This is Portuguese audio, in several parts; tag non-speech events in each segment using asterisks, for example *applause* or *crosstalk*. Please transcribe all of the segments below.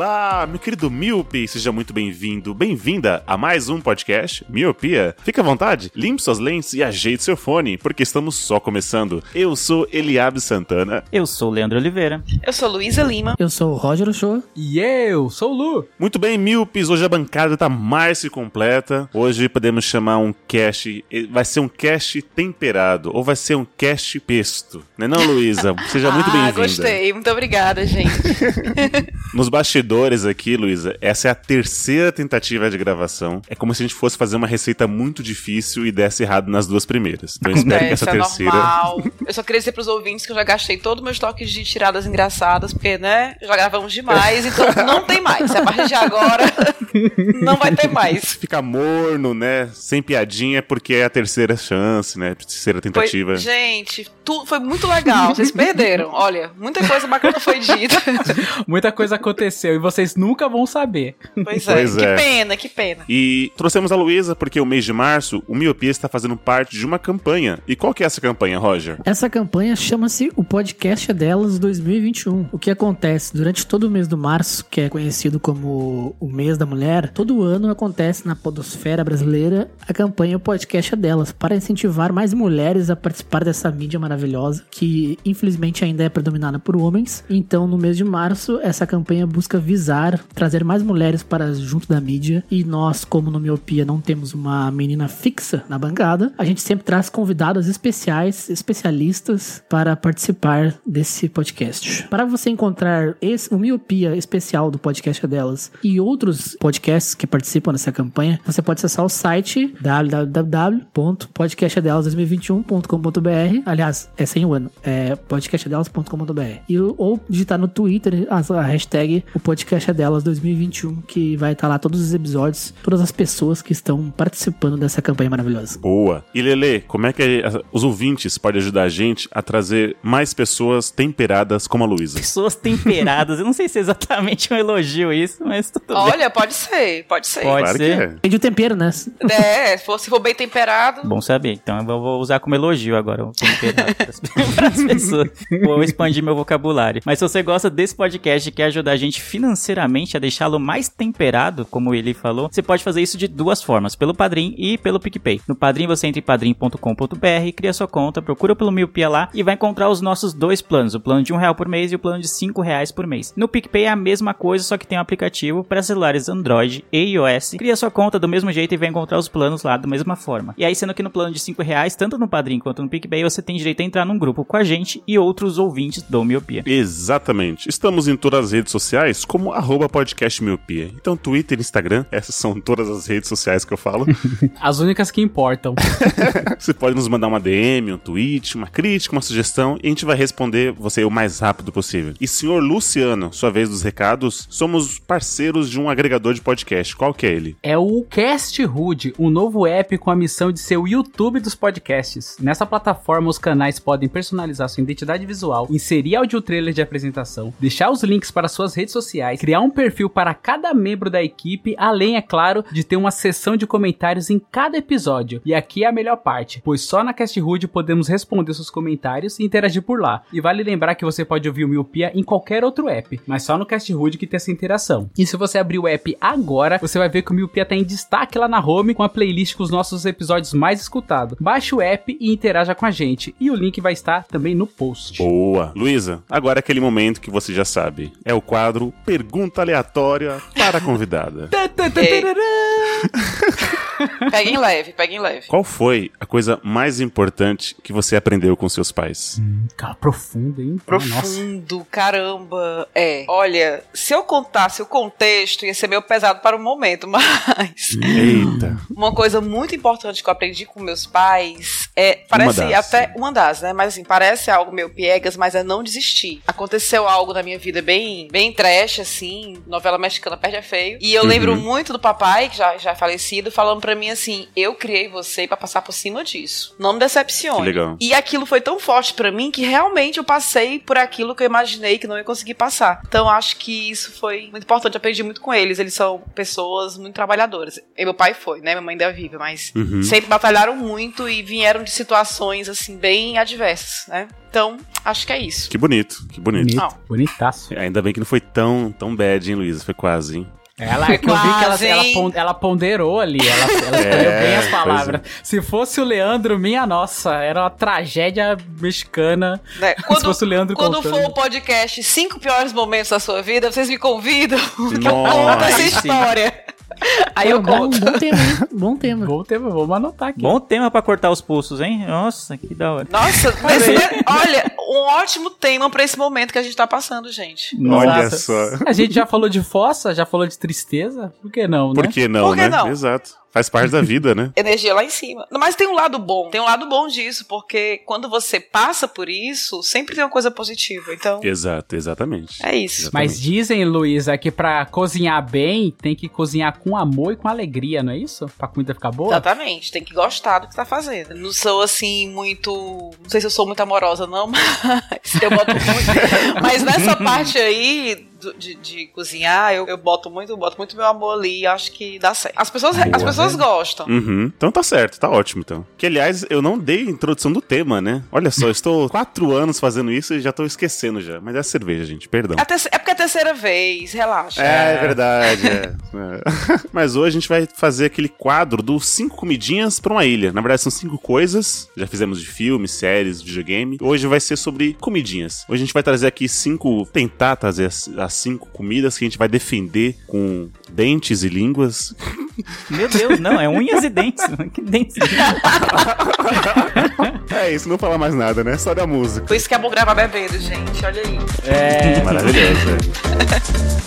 Olá, meu querido Miope, seja muito bem-vindo, bem-vinda a mais um podcast Miopia. Fique à vontade, limpe suas lentes e ajeite seu fone, porque estamos só começando. Eu sou Eliabe Santana. Eu sou o Leandro Oliveira. Eu sou Luísa Lima. Eu sou o Roger Ochoa. E eu sou o Lu. Muito bem, Miopes, hoje a bancada tá mais que completa. Hoje podemos chamar um cast, vai ser um cast temperado, ou vai ser um cast pesto. Não é não, Luísa? Seja muito *laughs* ah, bem-vinda. gostei. Muito obrigada, gente. Nos bastidores aqui, Luísa, essa é a terceira tentativa de gravação. É como se a gente fosse fazer uma receita muito difícil e desse errado nas duas primeiras. Então eu espero que É, essa isso é terceira. normal. *laughs* Eu só queria dizer pros ouvintes que eu já gastei todo o meu estoque de tiradas engraçadas, porque, né, já gravamos demais, então não tem mais. A partir de agora, *laughs* não vai ter mais. Fica morno, né? Sem piadinha, porque é a terceira chance, né? Terceira Foi- tentativa. gente, tu, foi muito legal. Vocês perderam. Olha, muita coisa bacana foi dita. *laughs* Muita coisa aconteceu e vocês nunca vão saber. Pois *laughs* é. Pois que é. pena, que pena. E trouxemos a Luísa porque o mês de março, o Miopia está fazendo parte de uma campanha. E qual que é essa campanha, Roger? Essa campanha chama-se O Podcast é Delas 2021. O que acontece durante todo o mês do março, que é conhecido como o mês da mulher, todo ano acontece na podosfera brasileira a campanha O Podcast é Delas, para incentivar mais mulheres a participar dessa mídia maravilhosa, que infelizmente ainda é predominada por homens. Então, no mês de março, essa campanha busca visar trazer mais mulheres para junto da mídia. E nós, como no Miopia, não temos uma menina fixa na bancada, a gente sempre traz convidadas especiais, especialistas, para participar desse podcast. Para você encontrar esse, o Miopia especial do podcast delas e outros podcasts que participam dessa campanha, você pode acessar o site www.podcastadelas2021.com.br. Aliás, é sem o ano, é podcastadelas.com.br. Ou digitar no Twitter a, a hashtag o podcast é delas 2021, que vai estar lá todos os episódios, todas as pessoas que estão participando dessa campanha maravilhosa. Boa. E Lele, como é que os ouvintes podem ajudar a gente a trazer mais pessoas temperadas como a Luísa? Pessoas temperadas. Eu não sei se é exatamente um elogio isso, mas tudo bem. Olha, pode ser, pode ser. Pode claro ser. que é. Depende do tempero, né? É, se for, se for bem temperado. Bom saber. Então eu vou vou usar como elogio agora o temperado *laughs* para as pessoas. Vou expandir meu vocabulário. Mas se você gosta desse podcast e quer ajudar a gente financeiramente a deixá-lo mais temperado, como ele falou, você pode fazer isso de duas formas, pelo Padrim e pelo PicPay. No Padrim você entra em padrim.com.br, cria sua conta, procura pelo Miopia lá e vai encontrar os nossos dois planos, o plano de um real por mês e o plano de cinco reais por mês. No PicPay é a mesma coisa, só que tem um aplicativo para celulares Android e iOS. Cria sua conta do mesmo jeito e vai encontrar os planos lá da mesma forma. E aí, sendo que no plano de 5 reais, tanto no Padrim quanto no PicPay, você tem direito a entrar num grupo com a gente e outros ouvintes do Miopia. Exatamente. Estamos em todas as redes sociais como arroba podcast miopia. Então, Twitter e Instagram, essas são todas as redes sociais que eu falo. *laughs* As únicas que importam. *laughs* Você pode nos mandar uma DM, um tweet, uma crítica, uma sugestão e a gente vai responder você o mais rápido possível. E senhor Luciano, sua vez dos recados, somos parceiros de um agregador de podcast. Qual que é ele? É o Cast Hood, um novo app com a missão de ser o YouTube dos podcasts. Nessa plataforma, os canais podem personalizar sua identidade visual, inserir áudio trailer de apresentação, deixar os links para suas redes sociais, criar um perfil para cada membro da equipe, além, é claro, de ter uma seção de comentários em cada episódio. E aqui é a melhor parte, pois só na Cast Hood podemos responder seus comentários e interagir por lá. E vale lembrar que você pode ouvir o Miopia em qualquer outro app, mas só no Cast Hood que tem essa interação. E se você abrir o app agora, você vai ver que o Miopia tá em destaque lá na home com a playlist com os nossos episódios mais escutados. Baixe o app e interaja com a gente. E o link vai estar também no post. Boa. Luísa, agora é aquele momento que você já sabe. É o quadro Pergunta Aleatória para a convidada. *laughs* Peguem leve, peguem leve. Qual foi a coisa mais importante que você aprendeu com seus pais? Cara, profundo, hein? Nossa. Profundo, caramba. É. Olha, se eu contasse o contexto, ia ser meio pesado para o momento, *laughs* mas. Eita. Uma coisa muito importante que eu aprendi com meus pais é. Parece das. até. Uma das, né? Mas assim, parece algo meio piegas, mas é não desistir. Aconteceu algo na minha vida bem, bem trash, assim. Novela mexicana perde a feio. E eu Uhum. lembro muito do papai, que já, já é falecido, falando pra mim assim: eu criei você pra passar por cima disso. Não me decepcione. Legal. E aquilo foi tão forte pra mim que realmente eu passei por aquilo que eu imaginei que não ia conseguir passar. Então acho que isso foi muito importante. Eu aprendi muito com eles. Eles são pessoas muito trabalhadoras. E meu pai foi, né? Minha mãe ainda é viva, mas Uhum. sempre batalharam muito e vieram de situações assim bem adversas, né? Então acho que é isso. Que bonito, que bonito. Bonito, Não. bonitaço. Ainda bem que não foi tão, tão bad, hein, Luísa? Foi quase, hein? Ela, é que eu vi que ela, Quase, ela, ela ponderou ali, ela, ela *laughs* É, escolheu bem as palavras. Se fosse o Leandro, minha nossa, era uma tragédia mexicana. *laughs* Se Quando, fosse o Leandro quando contando. for o podcast Cinco Piores Momentos da Sua Vida, vocês me convidam que eu Nossa, *laughs* conto essa aí sim. Aí eu bom, conto. bom tema, hein? *laughs* Bom tema. Bom tema, vamos anotar aqui. Bom tema pra cortar os pulsos, hein? Nossa, que da hora. Nossa, *laughs* mas, é- olha, um ótimo tema pra esse momento que a gente tá passando, gente. Olha Nossa. só. A gente já falou de fossa, já falou de tristeza. Por que não, Por né? que não, Por que né? não? Exato. Faz parte da vida, né? *laughs* Energia lá em cima. Mas tem um lado bom, tem um lado bom disso, porque quando você passa por isso, sempre tem uma coisa positiva. Então, Exato, exatamente. é isso. Exatamente. Mas dizem, Luísa, que pra cozinhar bem, tem que cozinhar com amor e com alegria, não é isso? Pra comida ficar boa? Exatamente, tem que gostar do que tá fazendo. Não sou assim muito. Não sei se eu sou muito amorosa, não, *laughs* mas eu boto muito. *laughs* mas nessa parte aí de, de cozinhar, eu, eu boto muito, boto muito meu amor ali e acho que dá certo. As pessoas, as Boa, pessoas gostam. Uhum. Então tá certo, tá ótimo então. Que aliás, eu não dei introdução do tema, né? Olha só, eu estou *laughs* quatro anos fazendo isso e já tô esquecendo já. Mas é cerveja, gente, perdão. É, é porque é a terceira vez, relaxa. É, é verdade, é. É. *laughs* Mas hoje a gente vai fazer aquele quadro dos cinco comidinhas pra uma ilha. Na verdade, são cinco coisas. Já fizemos de filmes, séries, videogame. Hoje vai ser sobre comidinhas. Hoje a gente vai trazer aqui cinco. Tentar trazer as, as cinco comidas que a gente vai defender com dentes e línguas. *laughs* Meu Deus, não, é unhas e dentes. *laughs* Que dentes? É isso, não falar mais nada, né? Só da música. Por isso que é bom gravar bebendo, gente. Olha aí. É. Maravilhoso, *laughs*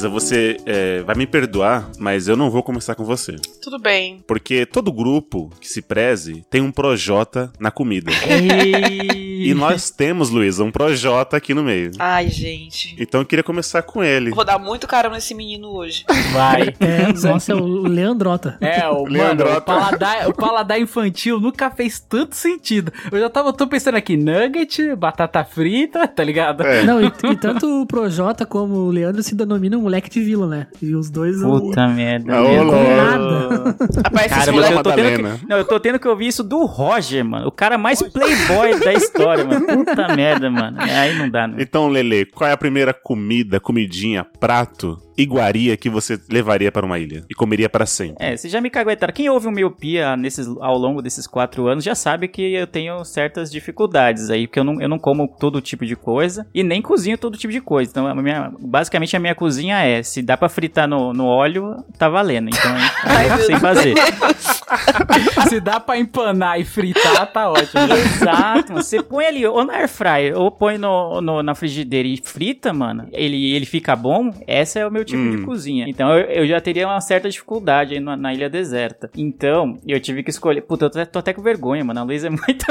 Luísa, você é, vai me perdoar, mas eu não vou começar com você. Tudo bem. Porque todo grupo que se preze tem um Projota na comida. *laughs* E nós temos, Luísa, um Projota aqui no meio. Ai, gente. Então eu queria começar com ele. Vou dar muito caramba nesse menino hoje. Vai. É, nossa, é o Leandrota. É, o, mano, Leandrota. o paladar, o paladar infantil nunca fez tanto sentido. Eu já tava tô pensando aqui, nugget, batata frita, tá ligado? É. Não, e, e tanto o Projota como o Leandro se denominam moleque de vila, né? E os dois são. Puta merda. Ah, ô, meu louco. Nada. Rapaz, Cara, moleque- eu tô, tendo que, não, eu tô tendo que ouvir isso do Roger, mano. O cara mais playboy da história, mano. *laughs* Puta merda, mano. É, Aí não dá, né? Então, Lele, qual é a primeira comida, comidinha, prato, iguaria que você levaria para uma ilha e comeria para sempre? É, você já me caguetaram. Quem ouve o Miopia nesses, ao longo desses quatro anos já sabe que eu tenho certas dificuldades aí, porque eu não, eu não como todo tipo de coisa e nem cozinho todo tipo de coisa. Então, a minha, basicamente, a minha cozinha é: se dá pra fritar no, no óleo, tá valendo. Então, *laughs* eu meu sei fazer. *laughs* *laughs* Se dá pra empanar e fritar, tá ótimo. Exato, mano. você põe ali ou na air fryer ou põe no, no- na frigideira e frita, mano, ele, ele fica bom, essa é o meu tipo Hum. de cozinha. Então eu, eu já teria uma certa dificuldade aí na, na ilha deserta. Então eu tive que escolher. Puta, eu tô, tô até com vergonha, mano. A Luísa é muito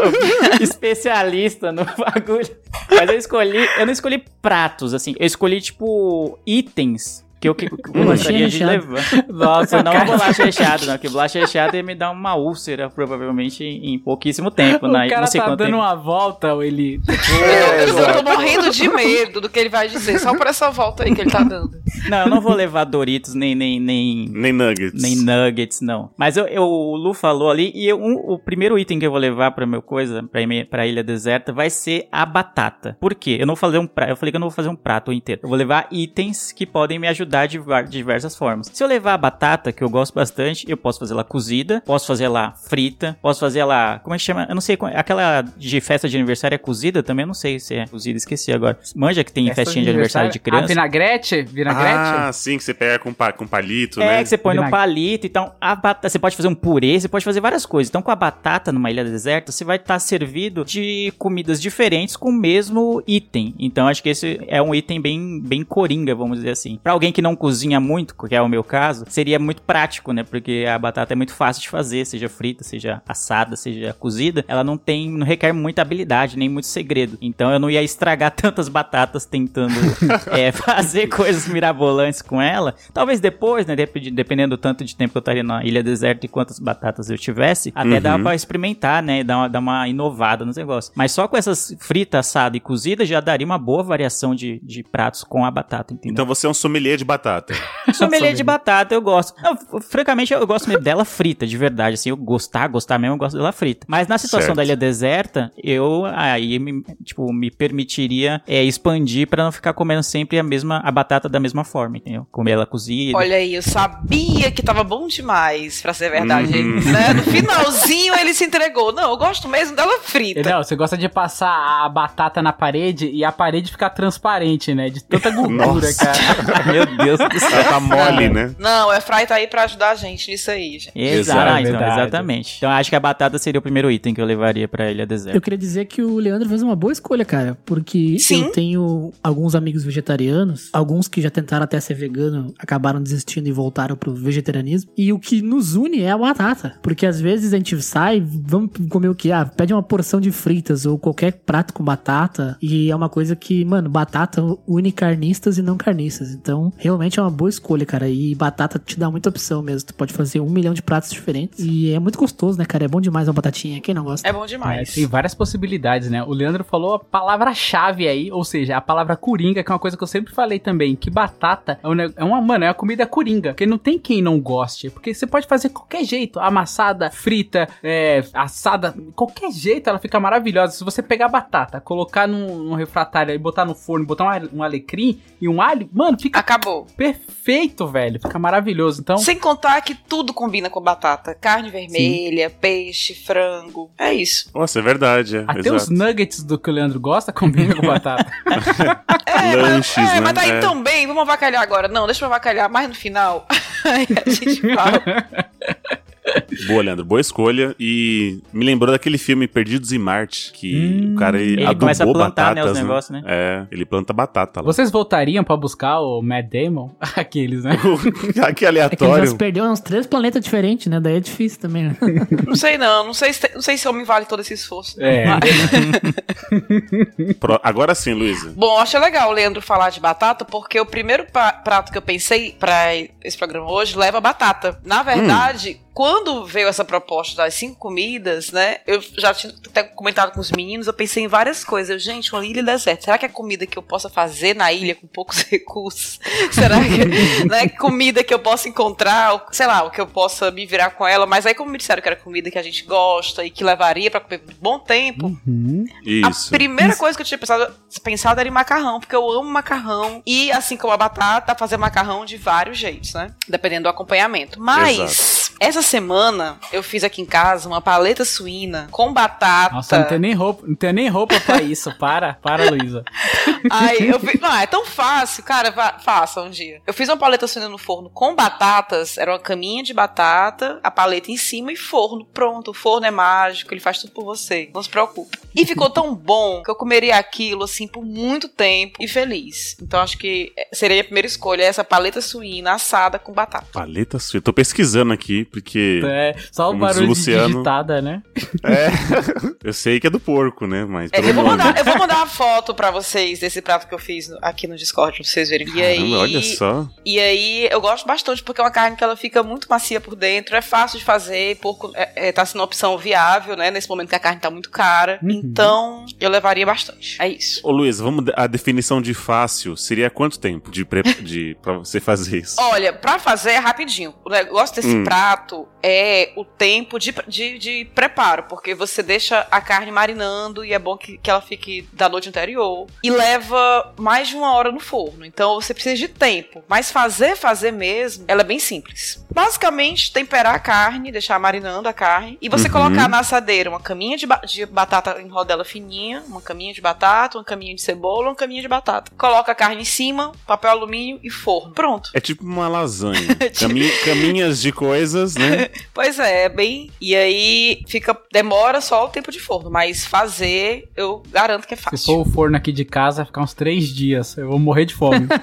*laughs* especialista no bagulho. Mas eu escolhi, eu não escolhi pratos, assim, eu escolhi tipo itens que eu, que, *laughs* eu gostaria de levar. Nossa, não *laughs* bolacha *laughs* recheada, não. Que bolacha recheada ia me dar uma úlcera, provavelmente, em pouquíssimo tempo. O na, cara não sei tá dando tempo. uma volta, o Eli. eu, eu tô morrendo de medo do que ele vai dizer, só por essa volta aí que ele tá dando. Não, eu não vou levar Doritos, nem, nem, nem, Nem nuggets. nem nuggets, não. Mas eu, eu- o Lu falou ali, e eu- um- o primeiro item que eu vou levar pra meu coisa, pra, pra ilha deserta, vai ser a batata. Por quê? Eu não vou fazer um prato, eu falei que eu não vou fazer um prato inteiro. Eu vou levar itens que podem me ajudar de var- diversas formas. Se eu levar a batata, que eu gosto bastante, eu posso fazer ela cozida, posso fazer ela frita, posso fazer ela, como é que chama? Eu não sei, como- aquela de festa de aniversário é cozida também? Eu não sei se é cozida, esqueci agora. Manja que tem Festa festinha de aniversário de criança. Ah, vinagrete? Vinagrete? Ah, sim, que você pega com, pa, com palito, É, né? que você põe no Vinagre. palito, então a batata, você pode fazer um purê, você pode fazer várias coisas. Então com a batata numa ilha deserta, você vai estar servido de comidas diferentes com o mesmo item. Então acho que esse é um item bem, bem coringa, vamos dizer assim. Pra alguém que não cozinha muito, que é o meu caso, seria muito prático, né? Porque a batata é muito fácil de fazer, seja frita, seja assada, seja cozida. Ela não tem, não requer muita habilidade, nem muito segredo. Então eu não ia estragar *laughs* tantas batatas tentando *laughs* é, fazer coisas mirabolantes com ela. Talvez depois, né? dep- Dependendo do tanto de tempo que eu estaria na ilha deserta e quantas batatas eu tivesse, até Uhum. dá pra experimentar, né? Dar uma, dar uma inovada nos negócios. Mas só com essas frita, assada e cozida já daria uma boa variação de, de pratos com a batata, entendeu? Então você é um sommelier de batata. *laughs* Sommelier de batata, eu gosto. Não, francamente, eu gosto mesmo dela frita, de verdade. Assim, eu gostar, gostar mesmo, eu gosto dela frita. Mas na situação Certo. da ilha deserta, eu aí me, tipo, me permitiria é, expandir pra não ficar comendo sempre a mesma a batata da mesma forma, entendeu? Comer ela cozida. Olha aí, eu sabia que tava bom demais, pra ser verdade. Uhum. Né? No finalzinho ele se entregou. Não, eu gosto mesmo dela frita. Não, você gosta de passar a batata na parede e a parede ficar transparente, né? De tanta gordura, Nossa. cara. *laughs* Meu Deus do céu. Ela tá mole, né? Não, o Airfry tá aí pra ajudar a gente nisso aí, gente. Exato, Exato, então, verdade. exatamente. Então acho que a batata seria o primeiro item que eu levaria pra ilha Eu deserta. queria dizer que o Leandro fez uma boa escolha, cara. Porque Sim. eu tenho alguns amigos vegetarianos, alguns que já tentaram até ser vegano, acabaram desistindo e voltaram pro vegetarianismo. E o que nos une é a batata. Porque às vezes a gente sai, vamos comer o que? Ah, pede uma porção de fritas ou qualquer prato com batata. E é uma coisa que, mano, batata une carnistas e não carnistas. Então, realmente é uma boa escolha, cara. E batata te dá muita opção mesmo. Tu pode fazer um milhão de pratos diferentes. E é muito gostoso, né, cara? É bom demais uma batatinha. Quem não gosta? É bom É, demais. tem várias possibilidades, né? O Leandro falou a palavra-chave aí, ou seja, a palavra coringa, que é uma coisa que eu sempre falei também, que batata é, um, ne- é uma, mano, é uma comida coringa, porque não tem quem não goste, porque você pode fazer qualquer jeito, amassada, frita, é, assada, qualquer jeito ela fica maravilhosa. Se você pegar a batata, colocar num, num refratário e botar no forno, botar um, um alecrim e um alho, mano, fica Acabou. Perfeito, velho, fica maravilhoso. Então, Sem contar que tudo combina com batata. Carne vermelha, peixe, frango. É isso. Nossa, é verdade. É, até os exato. nuggets do que o Leandro gosta combinam com batata. *laughs* É, Lanches, mas, é, né? mas tá É. bem. Vamos avacalhar agora. Não, deixa eu avacalhar mais no final. *laughs* aí a gente fala. *laughs* Boa, Leandro. Boa escolha. E me lembrou daquele filme Perdidos em Marte, que Hum, o cara ele, ele adubou começa a plantar, né, os batatas, negócios, né? É, ele planta batata lá. Vocês voltariam pra buscar o Matt Damon? *laughs* Aqueles, né? *laughs* que É que ele já aleatório. se perdeu uns três planetas diferentes, né? Daí é difícil também, né? *laughs* Não sei não. Não sei se, não sei se eu me vale todo esse esforço. É. Pro- Agora sim, Luísa. Bom, achei legal o Leandro falar de batata, porque o primeiro prato que eu pensei pra esse programa hoje leva batata. Na verdade, quando veio essa proposta das cinco comidas, né? Eu já tinha até comentado com os meninos, eu pensei em várias coisas. Eu, gente, uma ilha deserta. Será que é comida que eu possa fazer na ilha com poucos *laughs* recursos? Será que né, comida que eu possa encontrar, ou, sei lá, o que eu possa me virar com ela? Mas aí, como me disseram que era comida que a gente gosta e que levaria pra comer por um bom tempo, Uhum. Isso. a primeira coisa que eu tinha pensado, pensado era em macarrão, porque eu amo macarrão. E assim como a batata, fazer macarrão de vários jeitos, né? Dependendo do acompanhamento. Mas, essa semana, eu fiz aqui em casa uma paleta suína com batata. Nossa, não tem nem roupa, não tem nem roupa pra isso. Para, para, Luísa. *laughs* Aí eu vi, não, é tão fácil, cara, faça um dia. Eu fiz uma paleta suína no forno com batatas, era uma caminha de batata, a paleta em cima e forno, pronto. O forno é mágico, ele faz tudo por você, não se preocupe. E ficou tão bom que eu comeria aquilo assim por muito tempo e feliz. Então acho que seria a primeira escolha essa paleta suína assada com batata. Paleta suína. Eu tô pesquisando aqui, porque É, só o barulho de Luciano. digitada, né? *laughs* eu sei que é do porco, né? Mas É, eu, vou mandar, eu vou mandar uma foto pra vocês desse prato que eu fiz aqui no Discord pra vocês verem. E aí, Caramba, olha só. E aí, eu gosto bastante porque é uma carne que ela fica muito macia por dentro, é fácil de fazer, pouco, é, é, tá sendo uma opção viável, né? Nesse momento que a carne tá muito cara. Uhum. Então, eu levaria bastante. É isso. Ô Luiz, vamos. A definição de fácil seria quanto tempo de, pre... de pra você fazer isso? Olha, pra fazer é rapidinho. O negócio desse Hum. prato é o tempo de, de, de preparo, porque você deixa a carne marinando e é bom que, que ela fique da noite anterior. E leva mais de uma hora no forno. Então você precisa de tempo. Mas fazer, fazer mesmo, ela é bem simples. Basicamente, temperar a carne, deixar marinando a carne. E você Uhum. colocar na assadeira uma caminha de, ba- de batata em rodela fininha, uma caminha de batata, uma caminha de cebola, uma caminha de batata. Coloca a carne em cima, papel alumínio e forno. Pronto. É tipo uma lasanha. *laughs* Cami- Caminhas de coisas, né? *laughs* Pois é, é bem. E aí fica. Demora só o tempo de forno, mas fazer, eu garanto que é Se fácil. for o forno aqui de casa, vai ficar uns três dias. Eu vou morrer de fome. *laughs*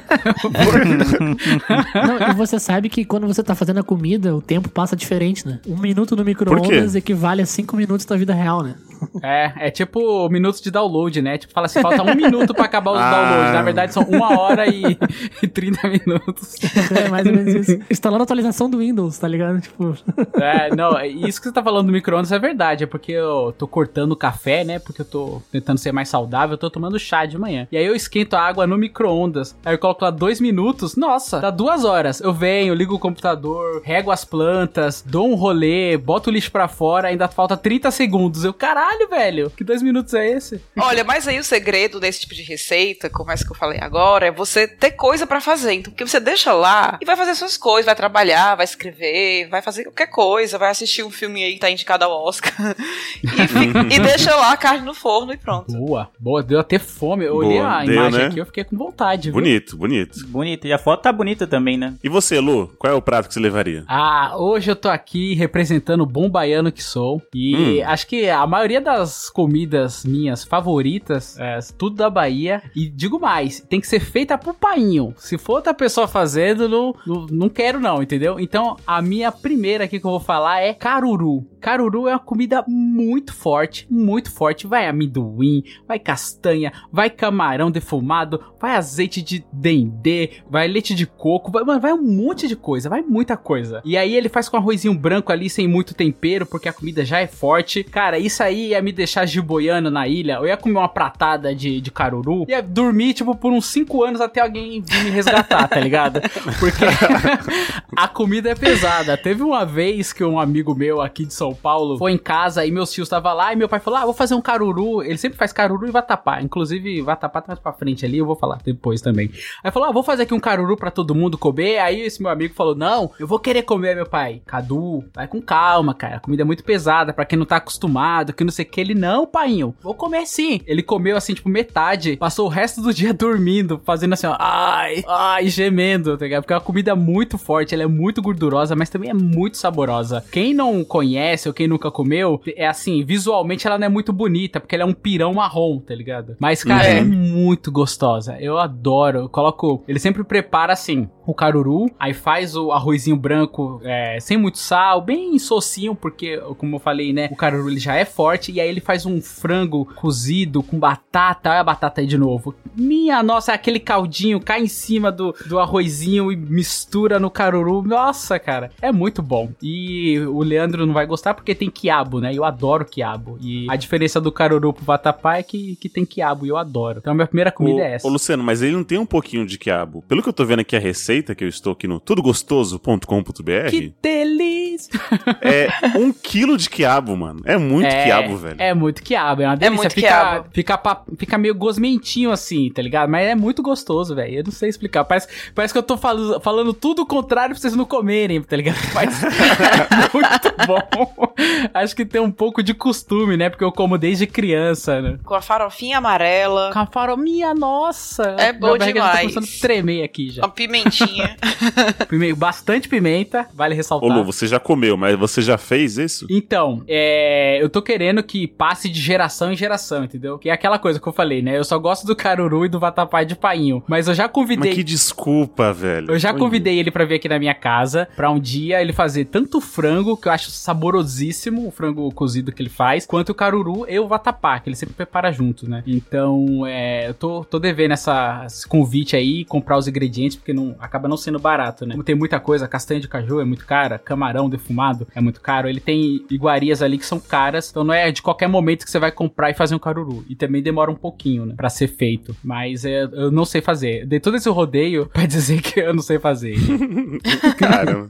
Não, e você sabe que quando você tá fazendo a comida, o tempo passa diferente, né? Um minuto no micro-ondas equivale a cinco minutos da vida real, né? É, é tipo minutos de download, né? Tipo, fala assim, falta um minuto pra acabar o *laughs* Ah. download. Na verdade, são uma hora e, e 30 minutos. É mais ou menos isso. *laughs* Instalando a atualização do Windows, tá ligado? Tipo, *laughs* É, não, isso que você tá falando do micro-ondas é verdade. É porque eu tô cortando o café, né? Porque eu tô tentando ser mais saudável. Eu tô tomando chá de manhã. E aí eu esquento a água no micro-ondas. Aí eu coloco lá dois minutos. Nossa, dá duas horas. Eu venho, ligo o computador, rego as plantas, dou um rolê, boto o lixo pra fora. Ainda falta 30 segundos. Eu, caralho, velho. Que dois minutos é esse? Olha, mas aí o segredo desse tipo de receita, como essa que eu falei agora, é você ter coisa pra fazer. Então, porque você deixa lá e vai fazer suas coisas, vai trabalhar, vai escrever, vai fazer qualquer coisa, vai assistir um filme aí que tá indicado ao Oscar. *laughs* e, e deixa lá a carne no forno e pronto. Boa, boa. Deu até fome. Eu olhei Boa, a deu, imagem né? aqui eu fiquei com vontade, viu? Bonito, bonito. Bonito. E a foto tá bonita também, né? E você, Lu? Qual é o prato que você levaria? Ah, hoje eu tô aqui representando o bom baiano que sou. E Hum. acho que a maioria das comidas minhas favoritas é tudo da Bahia. E digo mais, tem que ser feita pro painho. Se for outra pessoa fazendo, não, não, não quero não, entendeu? Então, a minha primeira aqui que eu vou falar é caruru. Caruru é uma comida muito forte, muito forte. Vai amendoim, vai castanha, vai camarão defumado, vai azeite de dendê, vai leite de coco, vai, mano, vai um monte de coisa, vai muita coisa. E aí ele faz com arrozinho branco ali, sem muito tempero, porque a comida já é forte. Cara, isso aí ia me deixar giboiando na ilha. Eu ia comer uma pratada de, de caruru, ia dormir, tipo, por uns 5 anos até alguém vir me resgatar, tá ligado? Porque *laughs* a comida é pesada. Teve uma vez que um amigo meu aqui de São Paulo foi em casa e meus tios estavam lá e meu pai falou: Ah, vou fazer um caruru. Ele sempre faz caruru e vatapá. Inclusive, vatapá tá mais pra frente ali, eu vou falar depois também. Aí falou: Ah, vou fazer aqui um caruru pra todo mundo comer. Aí esse meu amigo falou: Não, eu vou querer comer, meu pai. Cadu, vai com calma, cara. A comida é muito pesada pra quem não tá acostumado, que não o que. Ele, não, painho, vou comer sim. Ele comeu assim, tipo, metade, passou o resto do dia *laughs* dormindo, fazendo assim, ó, ai, ai, gemendo, tá ligado? Porque é uma comida muito forte, ela é muito gordurosa, mas também é muito saborosa. Quem não conhece ou quem nunca comeu, é assim, visualmente ela não é muito bonita, porque ela é um pirão marrom, tá ligado? Mas, cara, Uhum. é muito gostosa. Eu adoro. Eu coloco. Ele sempre prepara assim o caruru, aí faz o arrozinho branco é, sem muito sal, bem socinho, porque, como eu falei, né, o caruru ele já é forte, e aí ele faz um frango cozido com batata, olha a batata aí de novo. Minha nossa, aquele caldinho cai em cima do, do arrozinho e mistura no caruru. Nossa, cara, é muito bom. E o Leandro não vai gostar porque tem quiabo, né? Eu adoro quiabo. E a diferença do caruru pro vatapá é que, que tem quiabo, e eu adoro. Então a minha primeira comida ô, é essa. Ô, Luciano, mas ele não tem um pouquinho de quiabo. Pelo que eu tô vendo aqui a receita, que eu estou aqui no tudogostoso.com.br, Que delícia! é um quilo de quiabo, mano. É muito é, quiabo, velho. É muito quiabo, é uma delícia. muito fica, quiabo. Fica, pa- fica meio gosmentinho assim, tá ligado? Mas é muito gostoso, velho. Eu não sei explicar. Parece, parece que eu tô falo- falando tudo o contrário pra vocês não comerem, tá ligado? *laughs* Mas é muito bom. Acho que tem um pouco de costume, né? Porque eu como desde criança, né? Com a farofinha amarela, Com a farominha, nossa. É bom tá demais. começando a tremer aqui já. uma pimentinha. *laughs* Pime- Bastante pimenta, vale Ô, ressaltar. Lu, você já comeu, mas você já fez isso? Então, é, eu tô querendo que passe de geração em geração, entendeu? Que é aquela coisa que eu falei, né? Eu só gosto do caruru e do vatapá de painho. Mas eu já convidei. Mas que desculpa, velho. Eu já Olha. convidei ele pra vir aqui na minha casa, pra um dia ele fazer tanto o frango, que eu acho saborosíssimo, o frango cozido que ele faz, quanto o caruru e o vatapá, que ele sempre prepara junto, né? Então, é, eu tô, tô devendo essa, esse convite aí, comprar os ingredientes, porque não acaba não sendo barato, né? Como tem muita coisa, castanha de caju é muito cara, camarão defumado é muito caro, ele tem iguarias ali que são caras, então não é de qualquer momento que você vai comprar e fazer um caruru. E também demora um pouquinho, né, pra ser feito. Mas é, eu não sei fazer. Dei todo esse rodeio *laughs* pra dizer que eu não sei fazer. *laughs* Caramba.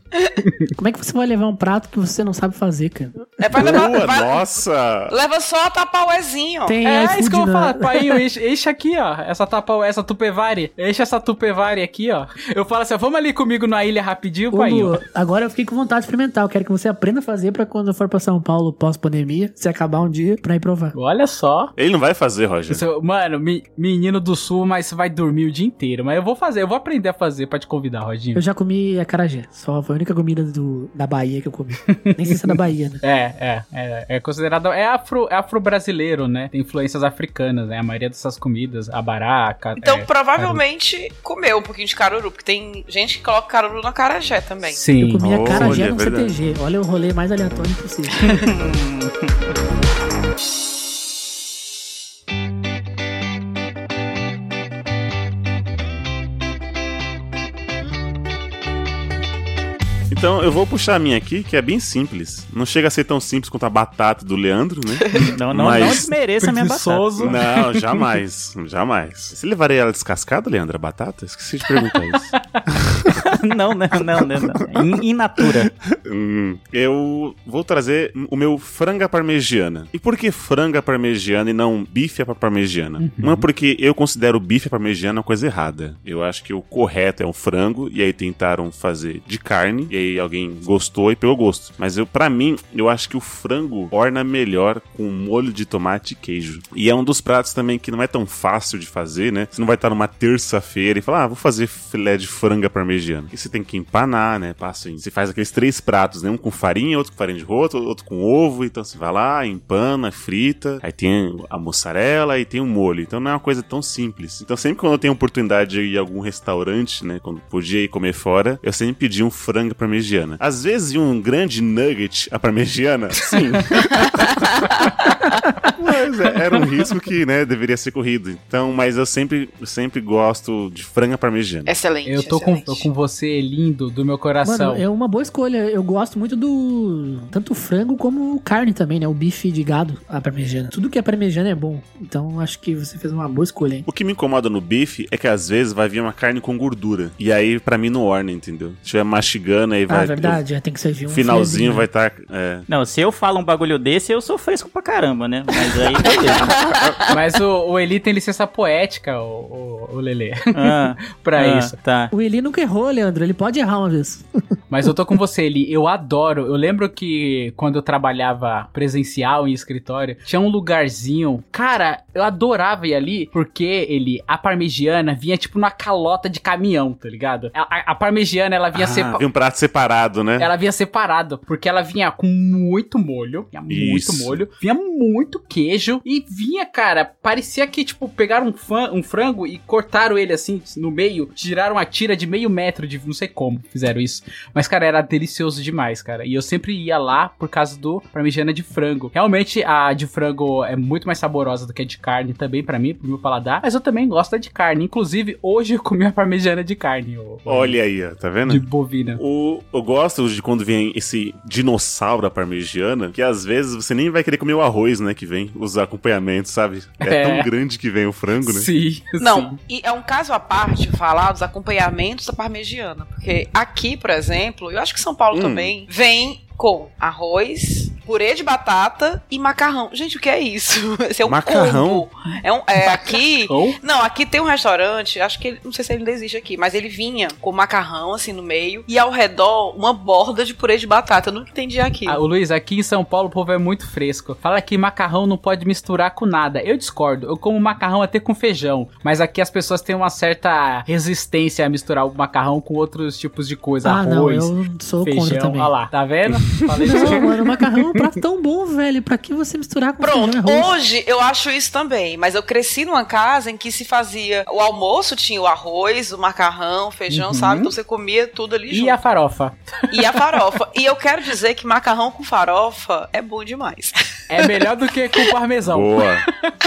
Como é que você vai levar um prato que você não sabe fazer, cara? É pra levar. Boa, vai- nossa! Leva só a tapauezinho. Tem É, iFood isso que eu vou na- falar. Painho, *laughs* enche, enche aqui, ó. Essa tapa, essa tupevari. Enche essa tupevari aqui, ó. Eu falo assim, vamos ali comigo na ilha rapidinho, painho. Agora eu fiquei com vontade de experimentar. Eu quero que você aprenda a fazer pra quando eu for pra São Paulo pós-pandemia, se acabar um dia, pra ir provar. Olha só. Ele não vai fazer, Roger. Isso- Mano, me- menino do sul, mas você vai dormir o dia inteiro. Mas eu vou fazer, eu vou aprender a fazer pra te convidar, Rodinho. Eu já comi acarajé. Só foi a única comida do, da Bahia que eu comi. Nem sei se é da Bahia, né? *laughs* É, é, é, é considerado. É afro, é afro-brasileiro, né? Tem influências africanas, né? A maioria dessas comidas, a baraca. Então, é, provavelmente comeu um pouquinho de caruru, porque tem gente que coloca caruru na carajé também. Sim. Eu comi Olha, acarajé é no verdade. CTG. Olha o rolê mais aleatório possível. *laughs* *laughs* Então eu vou puxar a minha aqui, que é bem simples. Não chega a ser tão simples quanto a batata do Leandro, né? *laughs* Não, não, Mas- não desmereça a minha batata. Não, *laughs* jamais. Jamais. Você levaria ela descascada, Leandro, a batata? Esqueci de perguntar isso. *laughs* *laughs* não, não, não, não, não. In, in natura. Hum, eu vou trazer o meu franga parmegiana. E por que franga parmegiana e não bife à parmegiana? Uma porque eu considero bife à parmegiana uma coisa errada. Eu acho que o correto é um frango e aí tentaram fazer de carne e aí alguém gostou e pegou gosto. Mas eu, para mim, eu acho que o frango orna melhor com molho de tomate e queijo. E é um dos pratos também que não é tão fácil de fazer, né? Você não vai estar numa terça-feira e falar, ah, vou fazer filé de franga parmegiana. E você tem que empanar, né? Passa você faz aqueles três pratos, né? Um com farinha, outro com farinha de rota, outro com ovo. Então você vai lá, empana, frita. Aí tem a mussarela e tem o molho. Então não é uma coisa tão simples. Então sempre quando eu tenho oportunidade de ir a algum restaurante, né? Quando podia ir comer fora, eu sempre pedi um frango parmegiana. Às vezes um grande nugget a parmegiana, sim. *laughs* Mas é, era um risco que, né, deveria ser corrido. Então, mas eu sempre, sempre gosto de franga parmegiana. Excelente. Eu tô com, excelente. tô com você, lindo, do meu coração. Mano, é uma boa escolha. Eu gosto muito do. Tanto frango como carne também, né? O bife de gado, a parmegiana. Tudo que é parmegiana é bom. Então acho que você fez uma boa escolha, hein? O que me incomoda no bife é que às vezes vai vir uma carne com gordura. E aí, pra mim, não orna, entendeu? Se estiver mastigando, aí vai. ah, verdade. é, Tem que servir um finalzinho filezinho, vai né? estar. é. Não, se eu falo um bagulho desse, eu sou fresco pra caramba, né? Mas aí, beleza. *laughs* Mas o, o Eli tem licença poética, o, o, o Lelê, Ah, *laughs* pra ah, isso. Tá. O Eli nunca errou, Leandro. Ele pode errar uma vez. *laughs* Mas eu tô com você, Eli. Eu adoro. Eu lembro que quando eu trabalhava presencial em escritório, tinha um lugarzinho. Cara, eu adorava ir ali porque ele, a parmegiana vinha tipo numa calota de caminhão, tá ligado? A, a- a parmegiana, ela vinha Ah, sepa- vi um prato separado, né? Ela vinha separado, porque ela vinha com muito molho, vinha muito Isso. molho, vinha muito queijo e vinha, cara, parecia que, tipo, pegaram um, fã- um frango e cortaram ele assim no meio, tiraram a tira de meio metro de não sei como fizeram isso. Mas, cara, era delicioso demais, cara. E eu sempre ia lá por causa do parmegiana de frango. Realmente, a de frango é muito mais saborosa do que a de carne também, pra mim, pro meu paladar. Mas eu também gosto da de carne. Inclusive, hoje eu comi a parmegiana de carne. Olha aí, ó, tá vendo? De bovina. O, eu gosto de quando vem esse dinossauro da parmegiana, que às vezes você nem vai querer comer o arroz, né? Que vem, os acompanhamentos, sabe? É, É. tão grande que vem o frango, né? Sim, Não, sim. e é um caso à parte falar dos acompanhamentos da parmegiana. Porque aqui, por exemplo, eu acho que São Paulo Hum. também, vem com arroz, purê de batata e macarrão. Gente, o que é isso? *laughs* Esse é um Macarrão? combo. É um, é, aqui. Macarrão? Não, aqui tem um restaurante, acho que ele, não sei se ele ainda existe aqui, mas ele vinha com macarrão assim no meio e ao redor uma borda de purê de batata. Eu nunca entendi aquilo. Ah, o Luiz, aqui em São Paulo o povo é muito fresco. Fala que macarrão não pode misturar com nada. Eu discordo. Eu como macarrão até com feijão. Mas aqui as pessoas têm uma certa resistência a misturar o macarrão com outros tipos de coisa. Ah, não, Arroz, eu sou contra feijão. também. Olha lá, tá vendo? Falei Não, mano, macarrão é um prato tão bom, velho. Pra que você misturar com Pronto, e hoje eu acho isso também, mas eu cresci numa casa em que se fazia o almoço, tinha o arroz, o macarrão, o feijão, Uhum. sabe? Então você comia tudo ali junto. E a farofa? E a farofa. *laughs* e eu quero dizer que macarrão com farofa é bom demais. É melhor do que com parmesão. Boa.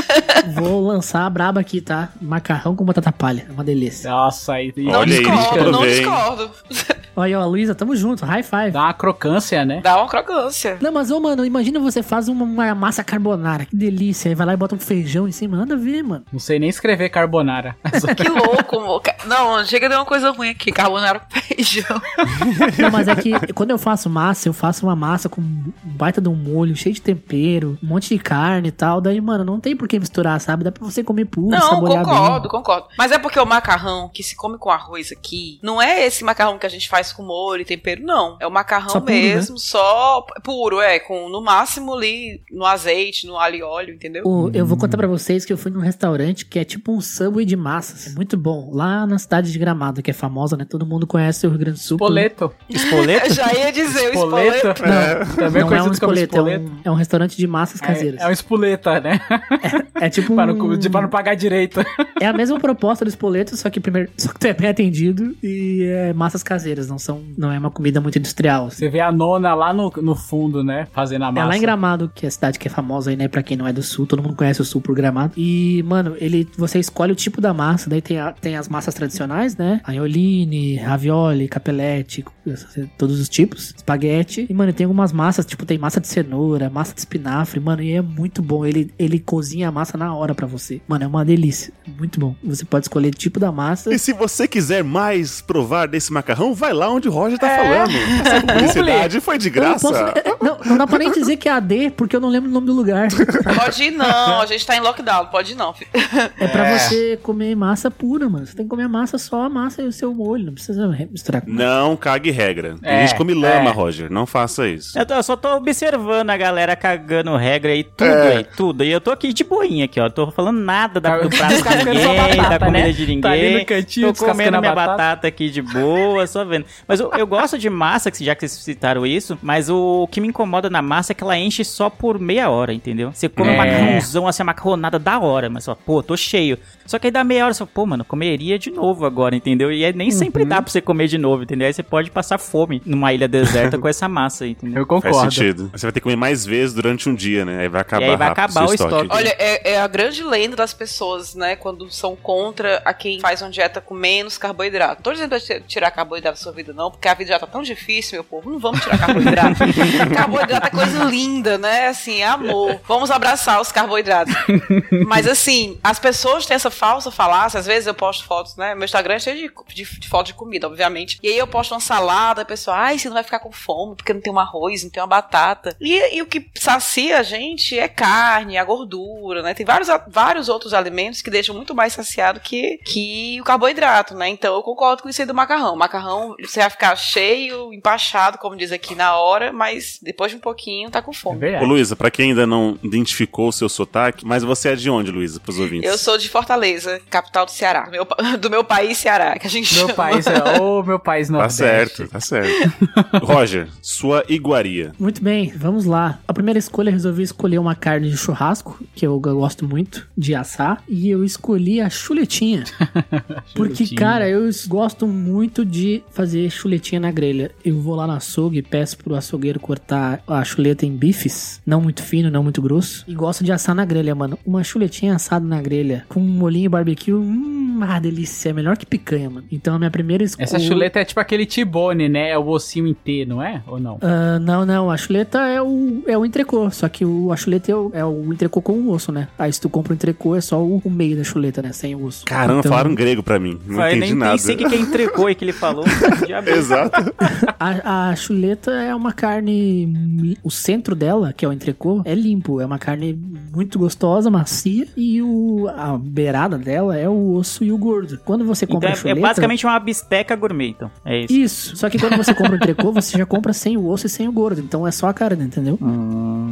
*laughs* Vou lançar a braba aqui, tá? Macarrão com batata palha. É uma delícia. Nossa, aí Não Olha aí, discordo, não provei. discordo. Olha, ó, Luísa, tamo junto. High five. dá uma crocância, né? Dá uma crocância. Não, mas, ô, mano, imagina você faz uma, uma massa carbonara. Que delícia. Aí vai lá e bota um feijão em cima. Nada a ver, mano. Não sei nem escrever carbonara. *laughs* Que louco, moca. Não, chega de uma coisa ruim aqui. Carbonara com feijão. *laughs* Não, mas é que quando eu faço massa, eu faço uma massa com um baita de um molho, cheio de tempero, um monte de carne e tal. Daí, mano, não tem por que misturar, sabe? Dá pra você comer puro, Não, saborear concordo, bem. concordo. Mas é porque o macarrão que se come com arroz aqui, não é esse macarrão que a gente faz com molho e tempero, não. É o macarrão Só puro, né? mesmo, só puro, é, com no máximo ali no azeite, no alho e óleo, entendeu? O- eu vou contar pra vocês que eu fui num restaurante que é tipo um subway de massas. É muito bom. Lá na cidade de Gramado, que é famosa, né? Todo mundo conhece o Rio Grande do Sul. Espoleto. *laughs* Espoleto? Eu *laughs* já ia dizer o Espoleto. espoleto. Não, Também não é um conhecido como espoleto, é um, é um restaurante de massas caseiras. É, é um espoleta, né? É, tipo *laughs* para, um... não, de- para não pagar direito. É a mesma proposta do espoleto, só que primeiro, só que tu é bem atendido e é massas caseiras, não são, não é uma comida muito industrial. assim. Você vê a nona lá no, no fundo, né? Fazendo a É massa. lá em Gramado, que é a cidade que é famosa aí, né? Pra quem não é do sul, todo mundo conhece o sul por Gramado. E, mano, ele, você escolhe o tipo da massa, daí tem, a- tem as massas tradicionais, né? Aioline, ravioli, capelete, todos os tipos, espaguete. E, mano, tem algumas massas, tipo, tem massa de cenoura, massa de espinafre, mano, e é muito bom. Ele, ele cozinha a massa na hora pra você. Mano, é uma delícia. Muito bom. Você pode escolher o tipo da massa. E se você quiser mais provar desse macarrão, vai lá onde o Roger tá É. falando. Essa *laughs* publicidade foi de Eu não, graça. posso, é, não, não dá pra nem dizer que é AD, porque eu não lembro o nome do lugar. *laughs* Pode ir não, a gente tá em lockdown, pode ir não. filho. É pra você comer massa pura, mano. Você tem que comer a massa só a massa e o seu molho. Não precisa misturar com Não cague regra. É, gente come lama, é. Roger. Não faça isso. Eu, tô- eu só tô observando a galera cagando regra e tudo É. aí, tudo. E eu tô aqui de boinha aqui, ó. Tô falando nada da, do prato de ninguém, batata, da comida né? de ninguém. Tá ali no cantinho, tô comendo a minha batata. batata. aqui de boa, só vendo. Mas eu, eu gosto de massa, que já que vocês citaram isso, mas o que me incomoda na massa é que ela enche só por meia hora, entendeu? Você come É. um macarrãozão, assim, a macarronada da hora, mas só, pô, tô cheio. Só que aí dá meia hora, só, pô, mano, comeria de novo agora, entendeu? E aí nem sempre dá pra você comer de novo, entendeu? Aí você pode passar fome numa ilha deserta com essa massa, entendeu? Eu Faz concordo. sentido. Você vai ter que comer mais vezes durante um dia, né? Aí vai acabar E aí vai acabar o estoque. Olha, é, é a grande lenda das pessoas, né, quando são contra a quem faz uma dieta com menos carboidrato. Não tô dizendo pra ti- tirar carboidrato da sua vida, não, porque a vida já tá tão difícil, meu povo. Não vamos tirar carboidrato. *laughs* carboidrato é coisa linda, né? Assim, é amor. Vamos abraçar os carboidratos. Mas assim, as pessoas têm essa falsa falácia. Às vezes eu posto fotos, né? Meu Instagram é cheio de, de, de fotos de comida, obviamente. E aí eu posto uma salada, a pessoa, ai, você não vai ficar com fome, porque não tem um arroz, não tem uma batata. E, e o que sacia a gente é carne, a gordura, né? Tem vários, vários outros alimentos que deixam muito mais saciado que, que o carboidrato, né? Então eu concordo com isso aí do macarrão. O macarrão, você vai ficar cheio, empachado, como diz aqui na hora, mas depois de um pouquinho tá com É fome. Ô, verdade. Luísa, pra quem ainda não identificou o seu sotaque, mas você é de onde, Luísa, pros ouvintes? Eu sou de Fortaleza, capital do Ceará. Meu *laughs* do meu país, Ceará, que a gente Meu chama. país é o meu país Tá nordeste. certo, tá certo. *laughs* Roger, sua iguaria. Muito bem, vamos lá. A primeira escolha eu resolvi escolher uma carne de churrasco, que eu gosto muito de assar, e eu escolhi a chuletinha. *laughs* Porque, cara, eu gosto muito de fazer chuletinha na grelha. Eu vou lá no açougue e peço pro açougueiro cortar a chuleta em bifes, não muito fino, não muito grosso, e gosto de assar na grelha, mano. Uma chuletinha assada na grelha, com um molhinho barbecue, hum, Ah, delícia. É melhor que picanha, mano. Então a minha primeira escolha. Essa chuleta é tipo aquele T-bone, né? É o ossinho inteiro, não é? Ou não? Ah, não, não. A chuleta é o, é o entrecô. Só que o, a chuleta é o, é o entrecô com o osso, né? Aí se tu compra o entrecô, é só o, o meio da chuleta, né? Sem o osso. Caramba, Então, falaram grego pra mim. Não Vai, entendi nem nada. pensei que quem entregou e que ele falou. *laughs* Diabo. Exato. *laughs* A, a chuleta é uma carne. O centro dela, que é o entrecô, é limpo. É uma carne muito gostosa, macia. E o, a beirada dela é o osso e o gordo. Quando você Então compra a é, é chuleta. basicamente uma bisteca gourmet, então. É isso. Isso. Só que quando você compra o entrecô, você já compra sem o osso e sem o gordo. Então é só a carne, entendeu?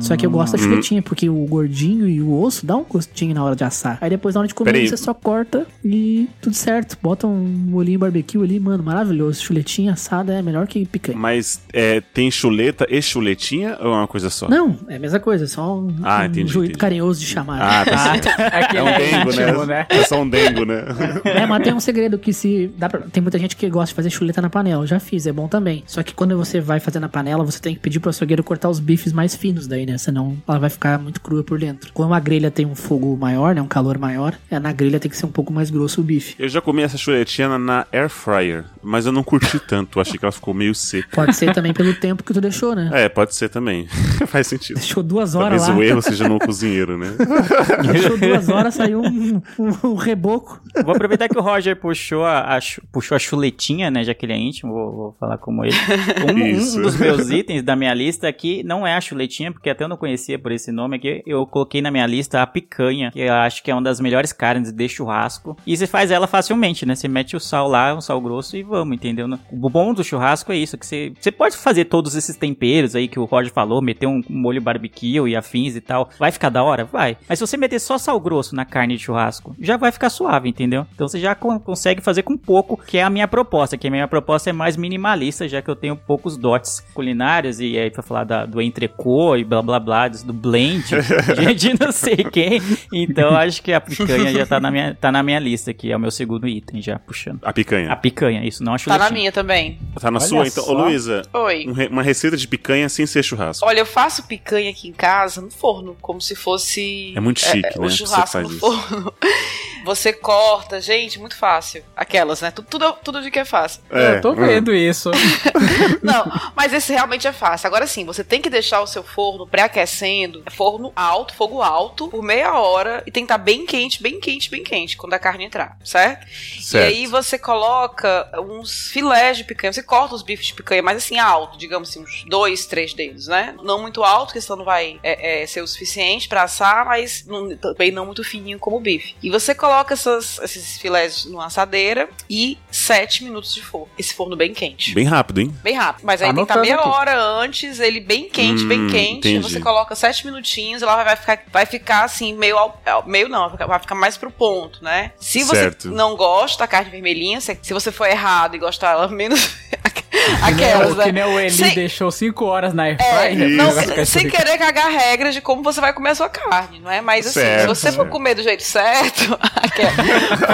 Só que eu gosto da chuletinha, porque o gordinho e o osso dá um gostinho na hora de assar. Aí depois, na hora de comer, Peraí. você só corta e tudo certo. Bota um molhinho barbecue ali, mano, maravilhoso. Chuletinha assada é melhor que picanha. Mas é, tem chuleta e chuletinha ou é uma coisa só? Não, é a mesma coisa, só um, Ah, um entendi, jeito entendi. carinhoso de chamar. Ah, tá certo. *laughs* Aquele É um dengo, íntimo, né? É só um dengo, né? *laughs* É, mas tem um segredo que se. Dá pra- tem muita gente que gosta de fazer chuleta na panela. Eu já fiz, é bom também. Só que quando você vai fazer na panela, você tem que pedir pro açougueiro cortar os bifes mais finos daí, né? Senão ela vai ficar muito crua por dentro. Como a grelha tem um fogo maior, né? Um calor maior, é, na grelha tem que ser um pouco mais grosso o bife. Eu já comi essa chuletinha na- na air fryer, mas eu não curti tanto. Achei que ela ficou meio seca. Pode ser também pelo tempo que tu deixou, né? É, pode ser também. *laughs* Faz sentido. Deixou duas horas Talvez lá. o erro seja no cozinheiro, né? *laughs* Deixou duas horas, saiu um, um- um reboco. Vou aproveitar que o Roger puxou a, a puxou a chuletinha, né? Já que ele é íntimo, vou, vou falar como ele. Um, Isso. um dos meus itens da minha lista aqui não é a chuletinha, porque até eu não conhecia por esse nome aqui. Eu coloquei na minha lista a picanha, que eu acho que é uma das melhores carnes de churrasco. E você faz ela facilmente, né? Você mete o sal lá, um sal grosso e vamos, entendeu? O bom do churrasco é isso, que você, você pode fazer todos esses temperos aí que o Roger falou, meter um molho barbecue e afins e tal. Vai ficar da hora? Vai. Mas se você meter só sal grosso na carne de churrasco, já vai ficar suave, entendeu? Então você já con- consegue fazer com pouco, que é a minha proposta, que a minha proposta é mais minimalista, já que eu tenho poucos dotes culinários e aí pra falar da- do entrecô e blá blá blá, do blend, *laughs* de, de não sei quem. Então acho que a picanha já tá na minha, tá na minha lista aqui, é o meu segundo item já puxando. A picanha. A picanha, isso, não a Tá na minha também. Tá na Olha sua, então. Ô. Luísa, Oi. um re- uma receita de picanha sem ser churrasco. Olha, eu faço picanha aqui em casa no forno, como se fosse. É muito chique, né? O Você churrasco faz no isso. forno. *laughs* Você corta, gente, muito fácil. Aquelas, né? Tudo, tudo, tudo de que é fácil. É, eu tô hum. vendo isso. *laughs* Não, mas esse realmente é fácil. Agora sim, você tem que deixar o seu forno pré-aquecendo, é forno alto, fogo alto, por meia hora e tem que estar bem quente, bem quente, bem quente quando a carne entrar, certo? Certo. E aí você coloca uns filés de picanha, você corta os bifes de picanha, mas assim alto, digamos assim, uns dois, três dedos, né? Não muito alto, porque senão não vai é, é, ser o suficiente pra assar, mas não- também não muito fininho como o bife. E você coloca essas- esses filés numa assadeira e sete minutos de forno. Esse forno bem quente. Bem rápido, hein? Bem rápido. Mas aí tem que estar Anotando meia hora antes, ele bem quente, Hum, bem quente. entendi. Você coloca sete minutinhos, ela vai ficar, vai ficar assim, meio ao, meio não, vai ficar- vai ficar mais pro ponto, né? Se você Certo. não gosta da carne vermelhinha, se, se você for errado e gostar ela menos *laughs* aquelas, Não, que né? nem o Eli Sem- deixou 5 horas na É, airfryer. Isso. não, o negócio fica sem querer cagar regras de como você vai comer a sua carne, não é? Mas assim, Certo, se você for certo. comer do jeito certo, *laughs* aquela-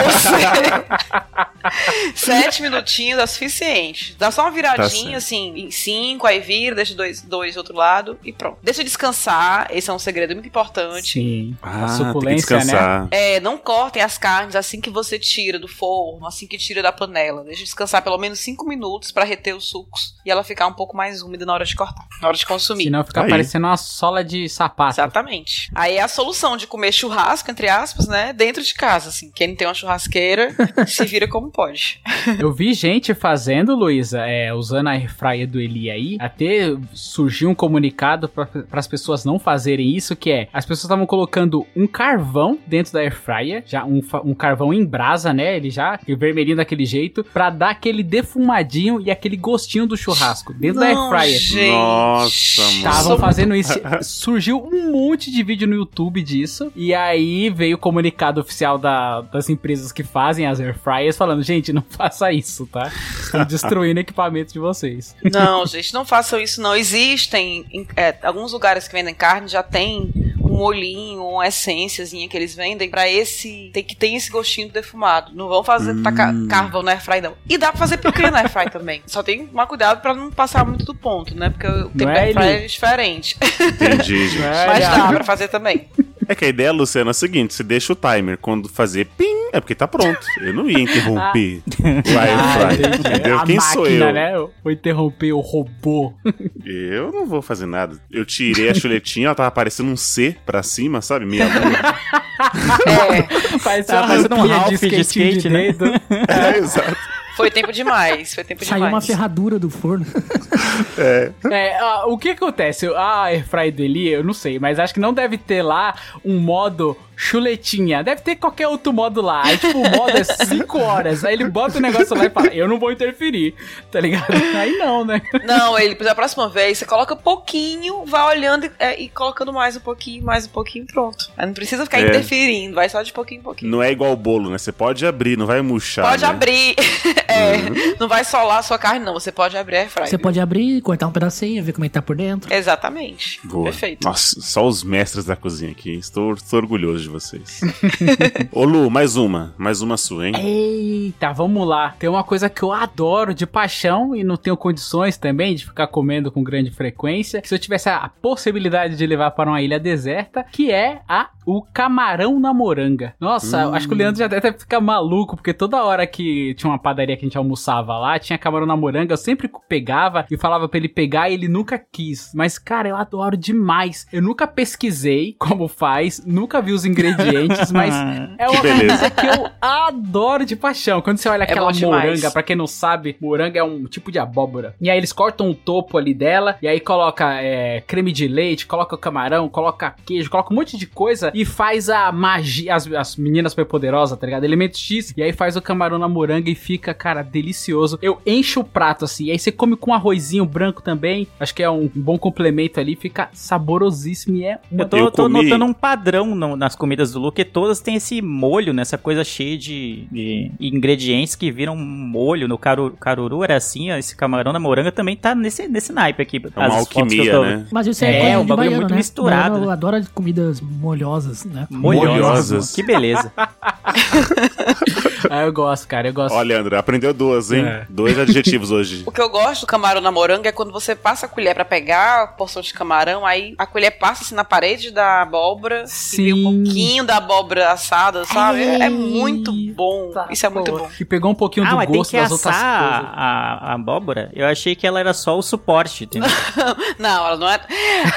você. *laughs* Sete minutinhos é suficiente. Dá só uma Tá viradinha, certo. assim, em cinco, aí vira, deixa dois, dois do outro lado e pronto. Deixa descansar, esse é um segredo muito importante. Sim. Ah, a tem que suculência, né? descansar. É, não cortem as carnes assim que você tira do forno, assim que tira da panela. Deixa descansar pelo menos cinco minutos pra reter os sucos e ela ficar um pouco mais úmida na hora de cortar, na hora de consumir. Senão fica Aí. parecendo uma sola de sapato. Exatamente. Aí é a solução de comer churrasco, entre aspas, né? Dentro de casa, assim. Quem não tem uma churrasqueira, *laughs* se vira como pode. Eu vi gente fazendo, Luísa, é, usando a airfryer do Eli aí, até surgiu um comunicado para as pessoas não fazerem isso, que é, as pessoas estavam colocando um carvão dentro da airfryer, já um, um carvão em brasa, né, ele já, vermelhinho daquele jeito, pra dar aquele defumadinho e aquele gostinho do churrasco dentro da Não, airfryer. gente. Nossa, mano. Estavam fazendo isso. *laughs* Surgiu um monte de vídeo no YouTube disso. E aí veio o comunicado oficial da- das empresas que fazem as air fryers falando: gente, não *laughs* faça isso, tá? Estão *laughs* destruindo equipamentos de vocês. Não, gente, não façam isso, não. Existem em- é, alguns lugares que vendem carne já tem um molhinho, uma essênciazinha que eles vendem pra esse. Tem que tem esse gostinho defumado. Não vão fazer tacar carvão na airfry, não. E dá pra fazer picanha na airfry também. Só tem que tomar cuidado pra não passar muito do ponto, né? Porque o da é, é diferente. Entendi, gente. *laughs* Mas dá pra fazer também. É que a ideia, Luciano, é a seguinte: você deixa o timer quando fazer pim, é porque tá pronto. Eu não ia interromper o Ah, air fry, entendi. entendeu? Quem máquina, sou eu? né? Eu Vou interromper o robô. Eu não vou fazer nada. Eu tirei a chuletinha, ela tava parecendo um C pra cima, sabe? Meia lua. É, Parece Tá uma parecendo um Ralph de skatinho skate, né? dedo. É, exato. Foi tempo demais. Foi tempo Saiu uma demais. ferradura do forno. É, ah, o que acontece? A Airfry do Eli, eu não sei, mas acho que não deve ter lá um modo chuletinha. Deve ter qualquer outro modo lá. Aí, tipo, o modo é 5 horas. Aí ele bota o negócio lá e fala, eu não vou interferir, tá ligado? Aí não, né? Não, ele, da próxima vez, você coloca pouquinho, vai olhando e, é, e colocando mais um pouquinho, mais um pouquinho, pronto. Aí não precisa ficar É. interferindo, vai só de pouquinho em pouquinho. Não é igual o bolo, né? Você pode abrir, não vai murchar. Pode né? abrir. *laughs* É, não vai solar a sua carne, não. Você pode abrir a airfryer. Você pode abrir, cortar um pedacinho, ver como é que tá por dentro. Exatamente. Boa. Perfeito. Nossa, só os mestres da cozinha aqui. Estou, estou orgulhoso de vocês. *laughs* Ô Lu, mais uma. Mais uma sua, hein? Eita, vamos lá. Tem uma coisa que eu adoro de paixão e não tenho condições também de ficar comendo com grande frequência. Se eu tivesse a possibilidade de levar para uma ilha deserta, que é a o camarão na moranga. Nossa, acho que o Leandro já deve ficar maluco, porque toda hora que tinha uma padaria que a gente almoçava lá, tinha camarão na moranga, eu sempre pegava e falava pra ele pegar e ele nunca quis. Mas, cara, eu adoro demais. Eu nunca pesquisei como faz, nunca vi os ingredientes, mas *laughs* é uma coisa que eu adoro de paixão. Quando você olha aquela bom demais. moranga, pra quem não sabe, moranga é um tipo de abóbora. E aí eles cortam o topo ali dela, e aí coloca é, creme de leite, coloca camarão, coloca queijo, coloca um monte de coisa e faz a magia, as, as meninas superpoderosas, tá ligado? Elemento X, e aí faz o camarão na moranga e fica, cara, delicioso. Eu encho o prato assim, e aí você come com arrozinho branco também, acho que é um bom complemento ali, fica saborosíssimo e é Eu tô, Eu tô comi- notando um padrão no- nas comidas do Lu, que todas têm esse molho, nessa coisa cheia de, de ingredientes que viram molho. No caru, caruru era assim, ó, esse camarão na moranga também tá nesse, nesse naipe aqui. É uma As fotos que eu alquimia, tô- né? Mas isso é, É, coisa um bagulho baiano, muito né? misturado, Baiano né? adora comidas molhosas, né? Molhosas. Que beleza. *laughs* Ah, eu gosto, cara, eu gosto. Ó, Leandro, aprendeu duas, hein? É. Dois adjetivos hoje. O que eu gosto do camarão na moranga é quando você passa a colher pra pegar a porção de camarão, aí a colher passa assim na parede da abóbora e vem um Sim. Pouquinho da abóbora assada, sabe? É, é muito bom. Isso é muito bom. Que pegou um pouquinho Ah, do mas tem gosto que das outras assar coisas. a, a abóbora? Eu achei que ela era só o suporte, entendeu? *laughs* Não, ela não é.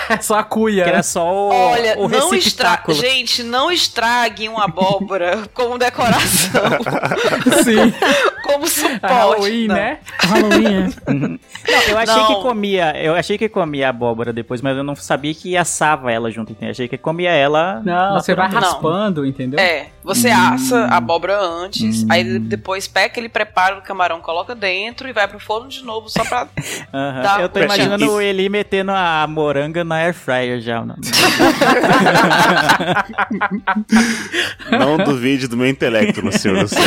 É só a cuia. que era só o, Olha, o não estrague. Gente, não estraguem uma abóbora *laughs* como decoração, Sim. como suporte. Halloween, Não. né? Halloween, é. Não, eu achei Não. que comia, eu achei que comia abóbora depois, mas eu não sabia que assava ela junto, entendeu? Achei que comia ela Não, você vai raspando, entendeu? É, você assa a abóbora antes, aí de- depois pega aquele preparo do camarão, coloca dentro e vai pro forno de novo só pra. *laughs* Dá Eu tô imaginando ele metendo a moranga na air fryer já. Não. *laughs* Não duvide do meu intelecto, no senhor Luciano.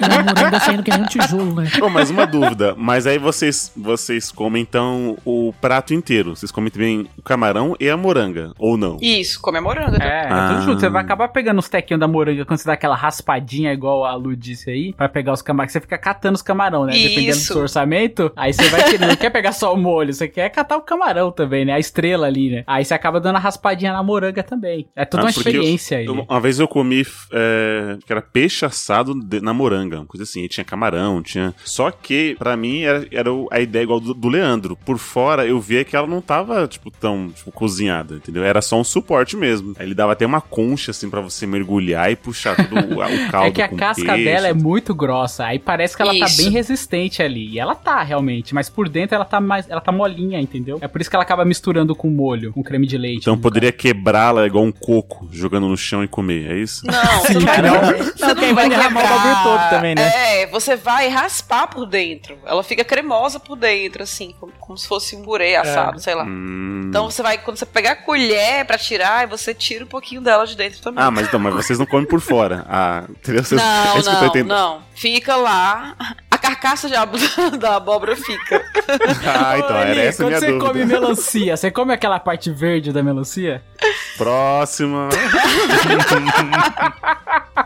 A moranga saindo que nem um tijolo, né? Pô, mas uma dúvida. Mas aí vocês, vocês comem, então, o prato inteiro. Vocês comem também o camarão e a moranga, ou não? Isso, come a moranga. É, é Ah. tudo junto. Você vai acabar pegando os tequinhos da moranga quando você dá aquela raspadinha, igual a Lu disse aí, pra pegar os camarões. Você fica catando os camarão, né? Dependendo do Isso. seu orçamento. Aí você vai querer, não quer pegar só o molho, você quer catar o camarão também, né? A estrela ali, né? Aí você acaba dando a raspadinha na moranga também. É toda Ah, uma experiência aí. Eu- uma vez eu comi é, que era peixe assado de- na moranga, uma coisa assim. E tinha camarão, tinha. Só que, pra mim, era, era a ideia igual do, do Leandro. Por fora, eu via que ela não tava, tipo, tão tipo, cozinhada, entendeu? Era só um suporte mesmo. Aí ele dava até uma concha, assim, pra você mergulhar e puxar todo o, o *laughs* caldo. É que a com casca peixe. dela é muito grossa, aí parece que ela tá Isso. bem resistente ali. E ela tá realmente, mas por dentro ela tá mais, ela tá molinha, entendeu? É por isso que ela acaba misturando com molho, com creme de leite. Então poderia quebrá-la igual um coco, jogando no chão e comer, é isso? Não, você não você Não, vai derramar o bagulho todo também, né? É, você vai raspar por dentro. Ela fica cremosa por dentro, assim, como, como se fosse um burê assado, sei lá. Hum. Então você vai, quando você pegar a colher pra tirar, aí você tira um pouquinho dela de dentro também. Ah, mas então, mas vocês não comem por fora. Ah, entendeu? Vocês, não, é isso que eu tô não, não. Fica lá. A carcaça de abo- *laughs* da abóbora fica. Ah, então, era essa quando minha você dúvida. come melancia, você come aquela parte verde da melancia? Próxima. *laughs*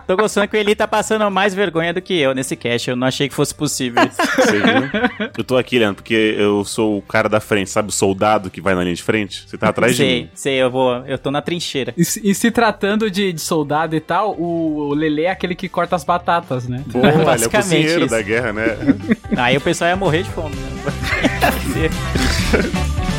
Tô gostando que o Eli tá passando mais vergonha do que eu nesse cast. Eu não achei que fosse possível. Você viu? Eu tô aqui, Leandro, porque eu sou o cara da frente, sabe? O soldado que vai na linha de frente. Você tá atrás de sei, mim. sei, eu vou. Eu tô na trincheira. E, se- e se tratando de, de soldado e tal, o, o Lele é aquele que corta as batatas, né? Boa, ele é o cozinheiro isso. da guerra, né? Aí o pessoal ia morrer de fome, né? Ia *laughs* ser *laughs* triste.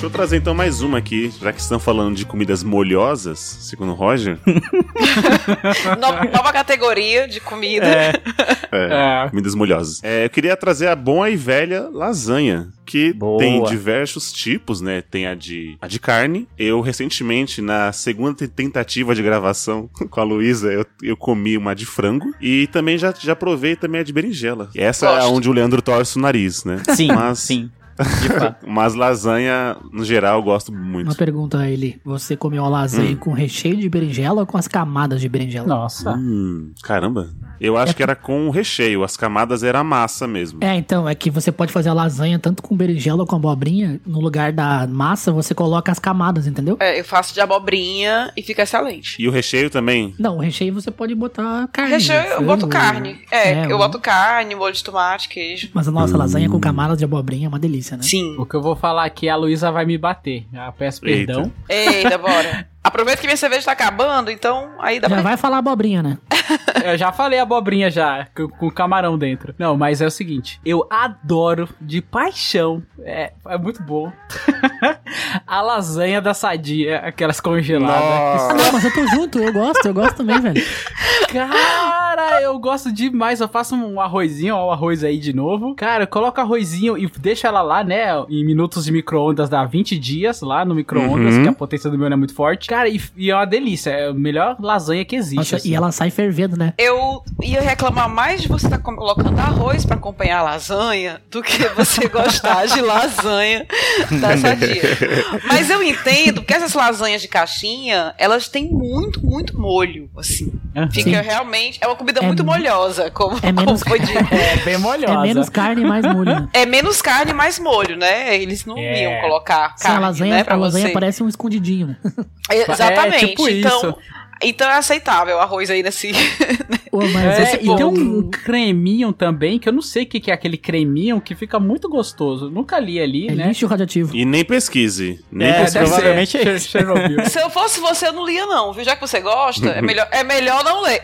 Deixa eu trazer então mais uma aqui, já que estão falando de comidas molhosas, segundo o Roger. *laughs* No- nova categoria de comida. *laughs* É, É. comidas molhosas. É, eu queria trazer a boa e velha lasanha, que Boa. tem diversos tipos, né? Tem a de, a de carne. Eu, recentemente, na segunda te- tentativa de gravação *laughs* com a Luísa, eu, eu comi uma de frango. E também já, já provei também a de berinjela. E essa é Gosto. onde o Leandro torce o nariz, né? Sim, Mas, sim. *laughs* Mas lasanha, no geral, eu gosto muito. Uma pergunta a ele. Você comeu a lasanha Hum. com recheio de berinjela ou com as camadas de berinjela? Nossa. Hum, caramba. Eu acho que era com o recheio, as camadas era a massa mesmo. É, então, é que você pode fazer a lasanha tanto com berinjela ou com abobrinha. No lugar da massa, você coloca as camadas, entendeu? É, eu faço de abobrinha e fica excelente. E o recheio também? Não, o recheio você pode botar carne. Recheio, eu boto carne. É, eu o- boto carne, molho de tomate, queijo. Mas a nossa lasanha com camadas de abobrinha é uma delícia, né? Sim. O que eu vou falar aqui, a Luísa vai me bater. Já peço Eita. perdão. Eita, bora. *laughs* Aproveita que minha cerveja tá acabando, então aí dá Já pra. vai falar abobrinha, né? *laughs* Eu já falei abobrinha já, com, com camarão dentro. Não, mas é o seguinte, eu adoro de paixão, é, é muito bom, *laughs* a lasanha da sadia, aquelas congeladas. Ah, não, mas eu tô junto, eu gosto, eu gosto também, velho. Cara, eu gosto demais. Eu faço um arrozinho, ó, o arroz aí de novo. Cara, eu coloco arrozinho e deixo ela lá, né? Em minutos de micro-ondas, dá 20 dias lá no micro-ondas, Uhum. que a potência do meu não é muito forte. Cara, e, e é uma delícia. É a melhor lasanha que existe. Nossa, assim. e ela sai fervendo, né? Eu ia reclamar mais de você estar colocando arroz pra acompanhar a lasanha do que você *laughs* gostar de lasanha da sadia. Mas eu entendo, porque essas lasanhas de caixinha, elas têm muito, muito molho, assim. Aham. Fica Sim. realmente. É uma comida É muito mu- molhosa, como, é menos- como *laughs* foi dito. É bem molhosa. É menos carne e mais molho? *laughs* É menos carne e mais molho, né? Eles não É. iam colocar Sim, carne, a lasanha, né, a lasanha você. parece um escondidinho, né? Exatamente. É, tipo então, isso. então é aceitável o arroz aí nesse. *laughs* É, e tem um creminho também, que eu não sei o que, que é aquele creminho, que fica muito gostoso. Nunca li ali, É né? lixo radioativo. E nem pesquise. Nem É, pesquise. provavelmente é isso. Se eu fosse você, eu não lia, não, viu? Já que você gosta, é melhor, é melhor não ler.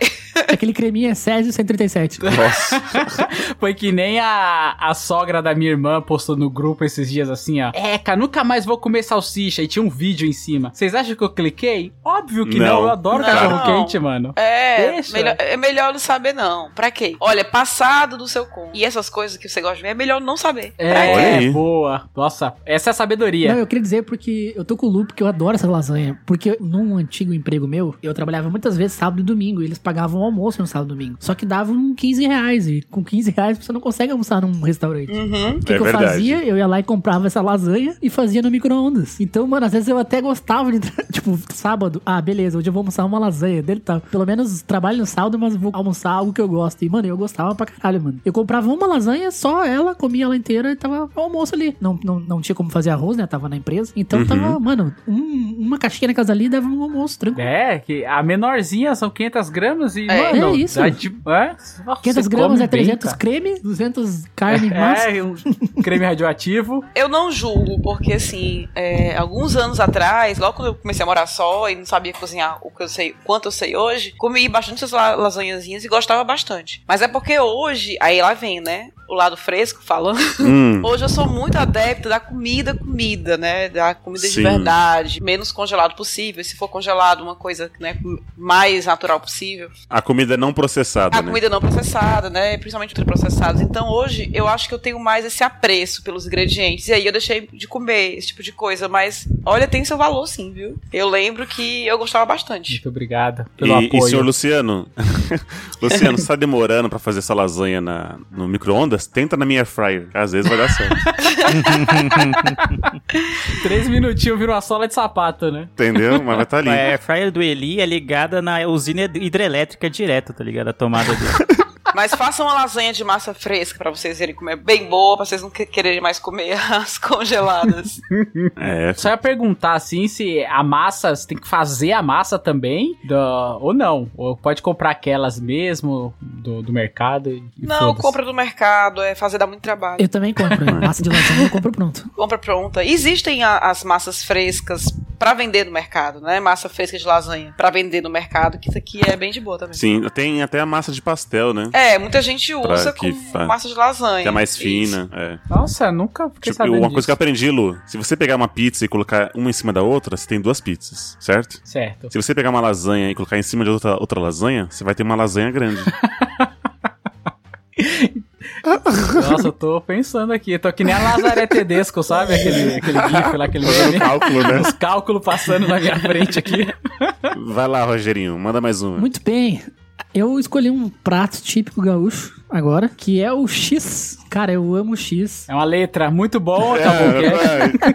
Aquele creminho é Césio 137. Nossa. *laughs* Foi que nem a, a sogra da minha irmã postou no grupo esses dias assim, ó. É, cara, nunca mais vou comer salsicha. E tinha um vídeo em cima. Vocês acham que eu cliquei? Óbvio que não. Não. Eu adoro Não. cachorro quente, mano. É, Deixa. melhor, é melhor não saber, não. Pra quê? Olha, passado do seu com. E essas coisas que você gosta de ver, é melhor não saber. Pra Olha quê? É, aí. boa. Nossa, essa é a sabedoria. Não, eu queria dizer porque eu tô com o Lu, porque eu adoro essa lasanha. Porque num antigo emprego meu, eu trabalhava muitas vezes sábado e domingo. E eles pagavam almoço no sábado e domingo. Só que davam 15 reais. E com 15 reais você não consegue almoçar num restaurante. Uhum. O que, É que eu fazia? Eu ia lá e comprava essa lasanha e fazia no micro-ondas. Então, mano, às vezes eu até gostava de entrar, *laughs* tipo, sábado. Ah, beleza, hoje eu vou almoçar uma lasanha. Dele tá. Pelo menos trabalho no sábado, mas vou almoçar algo que eu gosto. E, mano, eu gostava pra caralho, mano. Eu comprava uma lasanha, só ela, comia ela inteira e tava o almoço ali. Não, não, não tinha como fazer arroz, né? Tava na empresa. Então Uhum. tava, mano, um- uma caixinha na casa ali dava um almoço tranquilo. É, que a menorzinha são 500 gramas e, É. mano, É isso. dá tipo, é, 500 gramas é 300 bem, creme, 200 carne *laughs* massa. É, um creme radioativo. Eu não julgo, porque assim, é, alguns anos atrás, logo quando eu comecei a morar só e não sabia cozinhar o que eu sei, quanto eu sei hoje, comi bastante essas la- lasanhazinhas e gostava bastante. Mas é porque hoje, aí lá vem, né? O lado fresco falando. Hum, *laughs* Hoje eu sou muito adepta da comida, comida, né? Da comida Sim. de verdade, menos congelado possível. Se for congelado, uma coisa né, mais natural possível. a comida não processada, A né? comida não processada, né? Principalmente ultraprocessados. Então hoje eu acho que eu tenho mais esse apreço pelos ingredientes. E aí eu deixei de comer esse tipo de coisa. Mas olha, tem seu valor sim, viu? Eu lembro que eu gostava bastante. Muito obrigado pelo E, e apoio. senhor Luciano? *laughs* Luciano, você tá demorando pra fazer essa lasanha na, no micro-ondas? Foda-se, tenta na minha air fryer. Às vezes vai dar certo. *laughs* Três minutinhos vira uma sola de sapato, né? Entendeu? Mas vai estar ali. A fryer do Eli é ligada na usina hidrelétrica direto, tá ligado? A tomada dele. *laughs* Mas façam uma lasanha de massa fresca pra vocês irem comer bem boa, pra vocês não que- quererem mais comer *laughs* as congeladas. É, Só ia perguntar assim se a massa, você tem que fazer a massa também, da- ou não. Ou pode comprar aquelas mesmo do, do mercado e e não, compra do mercado, é fazer dá muito trabalho. Eu também compro. Massa de lasanha eu compro pronto. Compra pronta. Existem a- as massas frescas pra vender no mercado, né? Massa fresca de lasanha pra vender no mercado, que isso aqui é bem de boa também. sim, tem até a massa de pastel, né? É, muita gente usa que com fa- massa de lasanha. Que é mais Isso. fina. É. Nossa, nunca fiquei Tipo, sabendo uma disso. coisa que eu aprendi, Lu, se você pegar uma pizza e colocar uma em cima da outra, você tem duas pizzas, certo? Certo. Se você pegar uma lasanha e colocar em cima de outra, outra lasanha, você vai ter uma lasanha grande. *laughs* Nossa, eu tô pensando aqui. Eu tô que nem a Lazaré Tedesco, sabe? Aquele, aquele gif lá, aquele meme. cálculo, né? Os cálculos passando na minha frente aqui. Vai lá, Rogerinho, manda mais uma. Muito bem. Eu escolhi um prato típico gaúcho agora, que é o X. Cara, eu amo X. É uma letra muito o cast.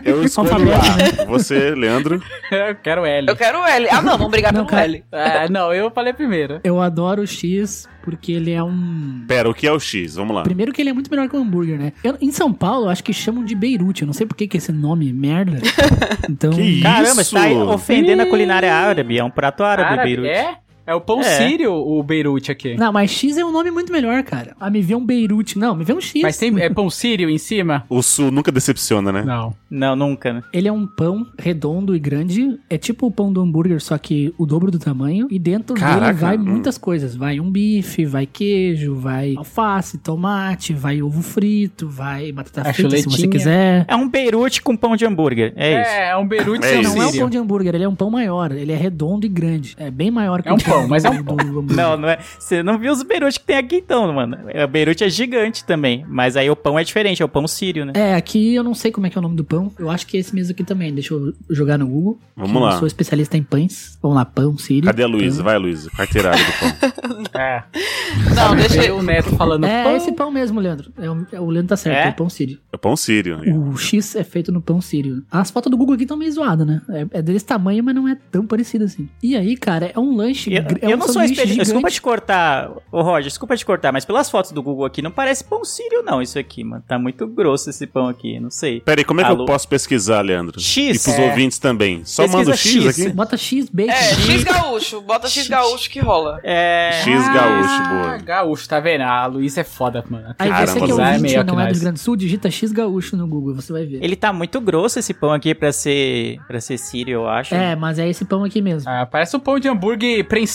É, eu escolho Alfabeto, A. Você, Leandro. Eu quero L. Eu quero L. Ah, não, vamos brigar Não, pelo cara. L. É, não, eu falei primeiro. Eu adoro o X porque ele é um. Pera, o que é o X? Vamos lá. Primeiro que ele é muito melhor que o hambúrguer, né? Eu- em São Paulo, eu acho que chamam de Beirute. Eu não sei por que, que esse nome merda. *laughs* Então. Que isso? Caramba, você tá ofendendo a culinária árabe. É um prato árabe, Árabe, Beirute. é? É o pão É. sírio, o Beirute aqui. Não, mas X é um nome muito melhor, cara. Ah, me vê um Beirute. Não, me vê um X. Mas tem é pão sírio em cima? O Sul nunca decepciona, né? Não. Não, nunca, né? Ele é um pão redondo e grande. É tipo o pão do hambúrguer, só que o dobro do tamanho. E dentro dele Caraca, vai hum. muitas coisas. Vai um bife, vai queijo, vai alface, tomate, vai ovo frito, vai batata A frita se você quiser. É um Beirute com pão de hambúrguer. É isso. É, é um Beirute É sem. Não é um pão de hambúrguer, ele é um pão maior. Ele é redondo e grande. É bem maior que É um o pão, mas é um. Não, não é. Você não viu os Beirute que tem aqui então, mano. O Beirute é gigante também. Mas aí o pão é diferente, é o pão sírio, né? É, aqui eu não sei como é que é o nome do pão. Eu acho que é esse mesmo aqui também. Deixa eu jogar no Google. Vamos que lá. Eu sou especialista em pães. Vamos lá, pão, sírio. Cadê a Luísa? Vai, Luísa. Carteirada do pão. *laughs* É. Não, deixa Tem o Neto falando É pão. esse pão mesmo, Leandro. É o, é o Leandro tá certo, É? é, o pão sírio. É pão sírio. O X é feito no pão sírio. As fotos do Google aqui estão meio zoadas, né? É, é desse tamanho, mas não é tão parecido assim. E aí, cara, é um lanche. Eu, gr- é eu um não sou especialista. Desculpa te cortar, ô Roger, desculpa te cortar, mas pelas fotos do Google aqui não parece pão sírio, não, isso aqui, mano. Tá muito grosso esse pão aqui, não sei. Pera aí, como é que Alô? eu posso pesquisar, Leandro? X. E pros É. ouvintes também. Só Pesquisa manda o X, X. aqui? Bota X, bacon. É, X gaúcho. Bota X gaúcho que rola. É. X gaúcho, Ah, boa. gaúcho, tá vendo? A Luísa é foda, mano. Aí Caramba, você que é é ouvinte meio e não é do. Rio Grande do Sul, digita X gaúcho no Google, você vai ver. Ele tá muito grosso esse pão aqui pra ser para ser sírio, eu acho. É, mas é esse pão aqui mesmo. Ah, parece um pão de hambúrguer prensado.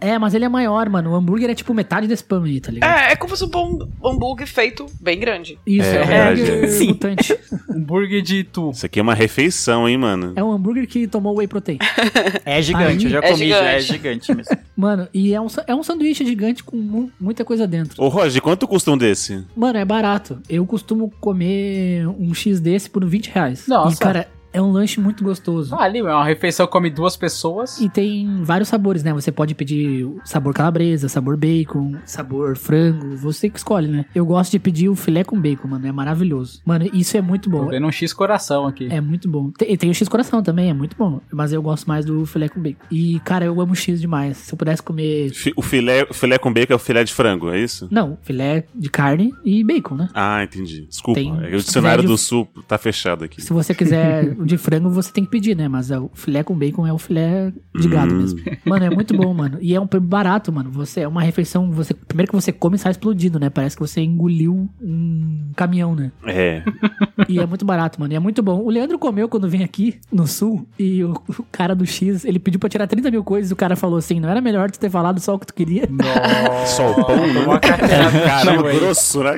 É, mas ele é maior, mano. O hambúrguer é tipo metade desse pão aí, tá ligado? É, é como se fosse um pão- hambúrguer feito bem grande. Isso, É é, um verdade. hambúrguer *laughs* Sim. mutante. Hambúrguer de tu. Isso aqui é uma refeição, hein, mano? É um hambúrguer que tomou whey protein. *laughs* É gigante, Aí- eu já É comi, já é gigante. gigante mesmo. *laughs* Mano, e é um, é um sanduíche gigante com mu- muita coisa dentro. Ô, Roger, quanto custa um desse? Mano, é barato. Eu costumo comer um X desse por 20 reais. Nossa. E, cara, é um lanche muito gostoso. Ah, ali, é uma refeição come duas pessoas. E tem vários sabores, né? Você pode pedir sabor calabresa, sabor bacon, sabor frango. Você que escolhe, né? Eu gosto de pedir o filé com bacon, mano. É maravilhoso. Mano, isso é muito Tô bom. vendo um X coração aqui. É muito bom. Tem, tem o X coração também, é muito bom. Mas eu gosto mais do filé com bacon. E, cara, eu amo X demais. Se eu pudesse comer. O filé, o filé com bacon é o filé de frango, é isso? Não, filé de carne e bacon, né? Ah, entendi. Desculpa. Tem- é que o dicionário do Sul tá fechado aqui. Se você quiser *laughs* de frango, você tem que pedir, né? Mas é o filé com bacon é o filé de gado Hum. mesmo. Mano, é muito bom, mano. E é um preço barato, mano. Você é uma refeição, você primeiro que você come sai explodido, né? Parece que você engoliu um caminhão, né? É. E é muito barato, mano. E é muito bom. O Leandro comeu quando vem aqui no sul e o, o cara do X, ele pediu pra tirar 30 mil coisas e o cara falou assim: não era melhor tu ter falado só o que tu queria? Só o pão, né? uma aí. grosso, né?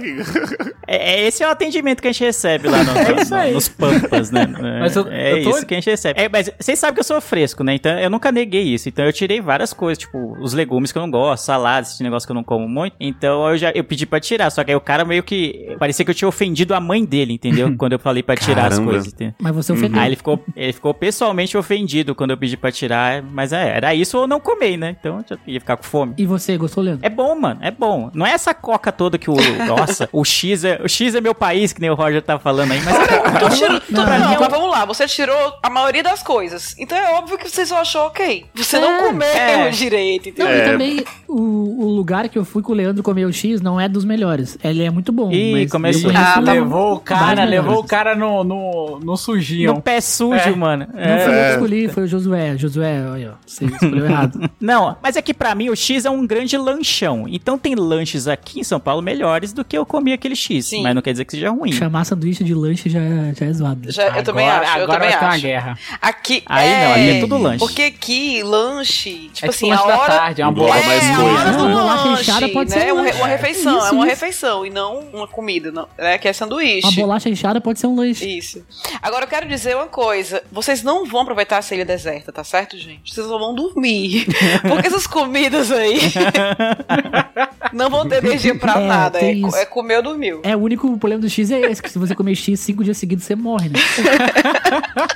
É, é- esse é o atendimento que a gente recebe lá no- *laughs* no- isso aí. nos Pampas, né? Mas eu- é eu tô- isso que a gente recebe. É, mas vocês sabem que eu sou fresco, né? Então eu nunca neguei isso. Então eu tirei várias coisas, tipo, os legumes que eu não gosto, saladas, esse negócio que eu não como muito. Então eu já eu pedi pra tirar. Só que aí o cara meio que. Parecia que eu tinha ofendido a mãe dele, entendeu? *laughs* Quando eu falei pra tirar as Caramba. coisas. entendeu? Mas você ofendeu. Aí ele ficou, ele ficou pessoalmente ofendido quando eu pedi pra tirar. Mas é, era isso ou não comer, né? Então eu já ia ficar com fome. E você, gostou, Leandro? É bom, mano, é bom. Não é essa coca toda que o. *laughs* Nossa, o X é. O X é meu país, que nem o Roger tá falando aí, mas *laughs* é Tu tirou, tu- Não, não, não. vamos lá, você tirou a maioria das coisas. Então é óbvio que você só achou ok. Você não É, comeu é. direito, Não, entendeu? e também o, o lugar que eu fui com o Leandro comer o X não é dos melhores. Ele é muito bom. Ih, começou. conheço Ah, tá levou o cara, levou o cara no, no, no sujinho. no pé sujo, É. mano. Não É. foi eu que escolhi, foi o Josué. Josué, olha, ó, você escolheu errado. *laughs* Não, mas é que pra mim o X é um grande lanchão. Então tem lanches aqui em São Paulo melhores do que eu comi aquele X. Sim. Mas não quer dizer que seja ruim. Chamar sanduíche de lanche já, já é zoado. Já- eu também Agora- acho, eu agora também vai ter uma acho. guerra. Aqui Aí não, aqui é tudo lanche. Porque aqui, lanche, tipo É assim, tipo lanche a da hora. tarde, é uma bola. mais é, a coisa, né? Uma bolacha lanche, inchada pode né? ser um uma, re- lanche. uma refeição, Isso, é uma isso. refeição e não uma comida, não, né? Que é sanduíche. Uma bolacha inchada pode ser um lanche. Isso. Agora eu quero dizer uma coisa: vocês não vão aproveitar essa ilha deserta, tá certo, gente? Vocês só vão dormir. *laughs* Porque essas comidas aí *laughs* não vão ter energia pra É, nada. É, é comer ou dormiu. É, o único problema do X é esse, que se você comer X cinco dias seguidos, você morre, né? *laughs* *laughs*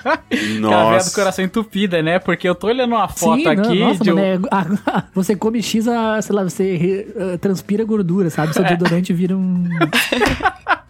Aquela veia do Nossa. coração entupida, né? Porque eu tô olhando uma foto Sim, não, aqui nossa, de um- mano, é- a- você come X, a, sei lá, você re- ah, transpira gordura, sabe? Seu deodorante vira um... *laughs*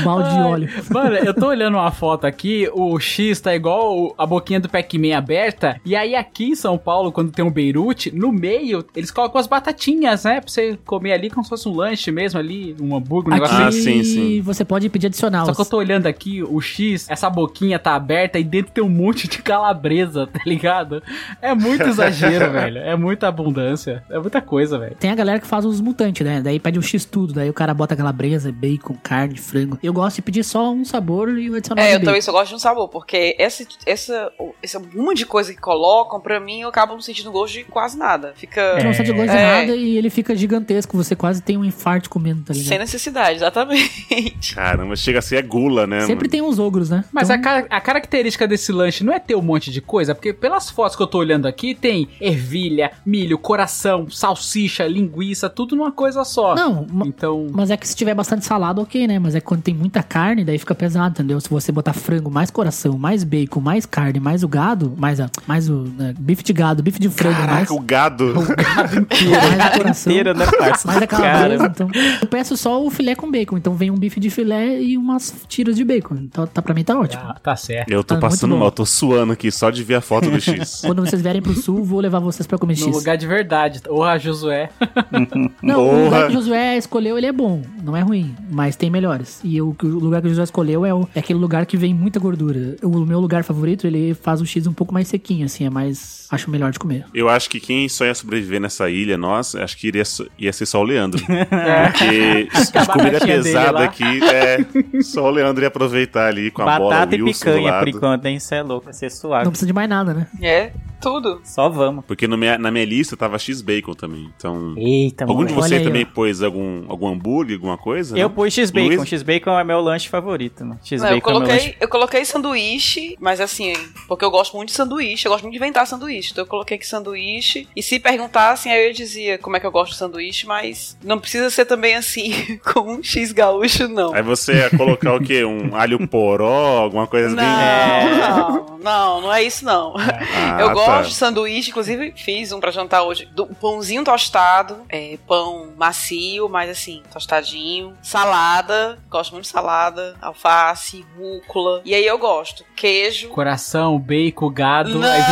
um balde de óleo. Mano, eu tô olhando uma foto aqui, o X tá igual a boquinha do Pac-Man aberta, e aí aqui em São Paulo, quando tem um Beirute, no meio, eles colocam as batatinhas, né? Pra você comer ali como se fosse um lanche mesmo ali, um hambúrguer, um negócio Ah, Aqui assim. sim, sim. você pode pedir adicional. Só que eu tô olhando aqui, o X, essa boquinha tá aberta e dentro tem um monte de calabresa, tá ligado? É muito exagero, *laughs* velho. É muita abundância. É muita coisa, velho. Tem a galera que faz os mutantes, né? Daí pede um X tudo, daí o cara bota calabresa, bacon, carne, frango. Eu gosto de pedir só um sabor e o adicional É, eu também só gosto de um sabor, porque essa, essa, essa uma de coisa que colocam, pra mim, eu acabo não sentindo gosto de quase nada. Fica Tu não sente gosto de É. nada e ele fica gigantesco, você quase tem um infarto comendo, tá sem ligado? necessidade, exatamente. Caramba, chega a ser gula, né? Sempre mano? tem uns ogros, né? Mas Então, a, a característica desse lanche não é ter um monte de coisa, porque pelas fotos que eu tô olhando aqui, tem ervilha, milho, coração, salsicha, linguiça, tudo numa coisa só. Não, Então. mas é que se tiver bastante salada, ok, né? Mas é quando tem muita carne, daí fica pesado, entendeu? Se você botar frango, mais coração, mais bacon, mais carne, mais o gado, mais, a, mais o né, bife de gado, bife de frango, mais, Caraca, o gado. *laughs* mais o coração. Inteiro, né, parça? Mais a calabresa, então. Eu peço só o filé com bacon. Então vem um bife de filé e umas tiras de bacon. Então tá, pra mim tá ótimo. Ah, tá certo. Eu tô Tá passando mal, tô suando aqui só de ver a foto do *laughs* X. Quando vocês vierem pro sul, vou levar vocês pra comer No X. lugar de verdade. Porra, Josué. Não, o Porra. lugar que o Josué escolheu, ele é bom. Não é ruim, mas tem melhores. E o, o lugar que o Josué escolheu é, o- é aquele lugar que vem muita gordura. O meu lugar favorito, ele faz o X um pouco mais sequinho, assim. É mais... Acho melhor de comer. Eu acho que quem só ia sobreviver nessa ilha, nós, acho que iria, ia ser só o Leandro. *laughs* É. Porque A de comida pesada aqui, é, só o Leandro ia aproveitar ali com a bola, Batata o e Wilson picanha, por enquanto, hein? Isso é louco, vai ser suave. Não precisa de mais nada, né? É, tudo. Só vamos. Porque no minha- na minha lista tava X-Bacon também, então... Eita, Algum de moleque. Olha vocês também pôs algum, algum hambúrguer, alguma coisa? Eu não? pus X-Bacon. Luiz? X-Bacon é meu lanche favorito, mano. Não, eu, X-Bacon é meu coloquei, lanche. eu coloquei sanduíche, mas assim, porque eu gosto muito de sanduíche, eu gosto muito de inventar sanduíche. Então eu coloquei aqui sanduíche. E se perguntassem, aí eu dizia como é que eu gosto de sanduíche, mas não precisa ser também assim, *laughs* com um X gaúcho, não. Aí você ia colocar o quê? Um alho poró, alguma coisa Não, bem... não, não, não é isso não. Ah, eu tá. gosto de sanduíche, inclusive fiz um pra jantar hoje. Do, um pãozinho tostado, é, pão macio, mas assim, tostadinho. Salada, gosto muito de salada. Alface, rúcula. E aí eu gosto. Queijo. Coração, bacon, gado, Não. aí. *laughs*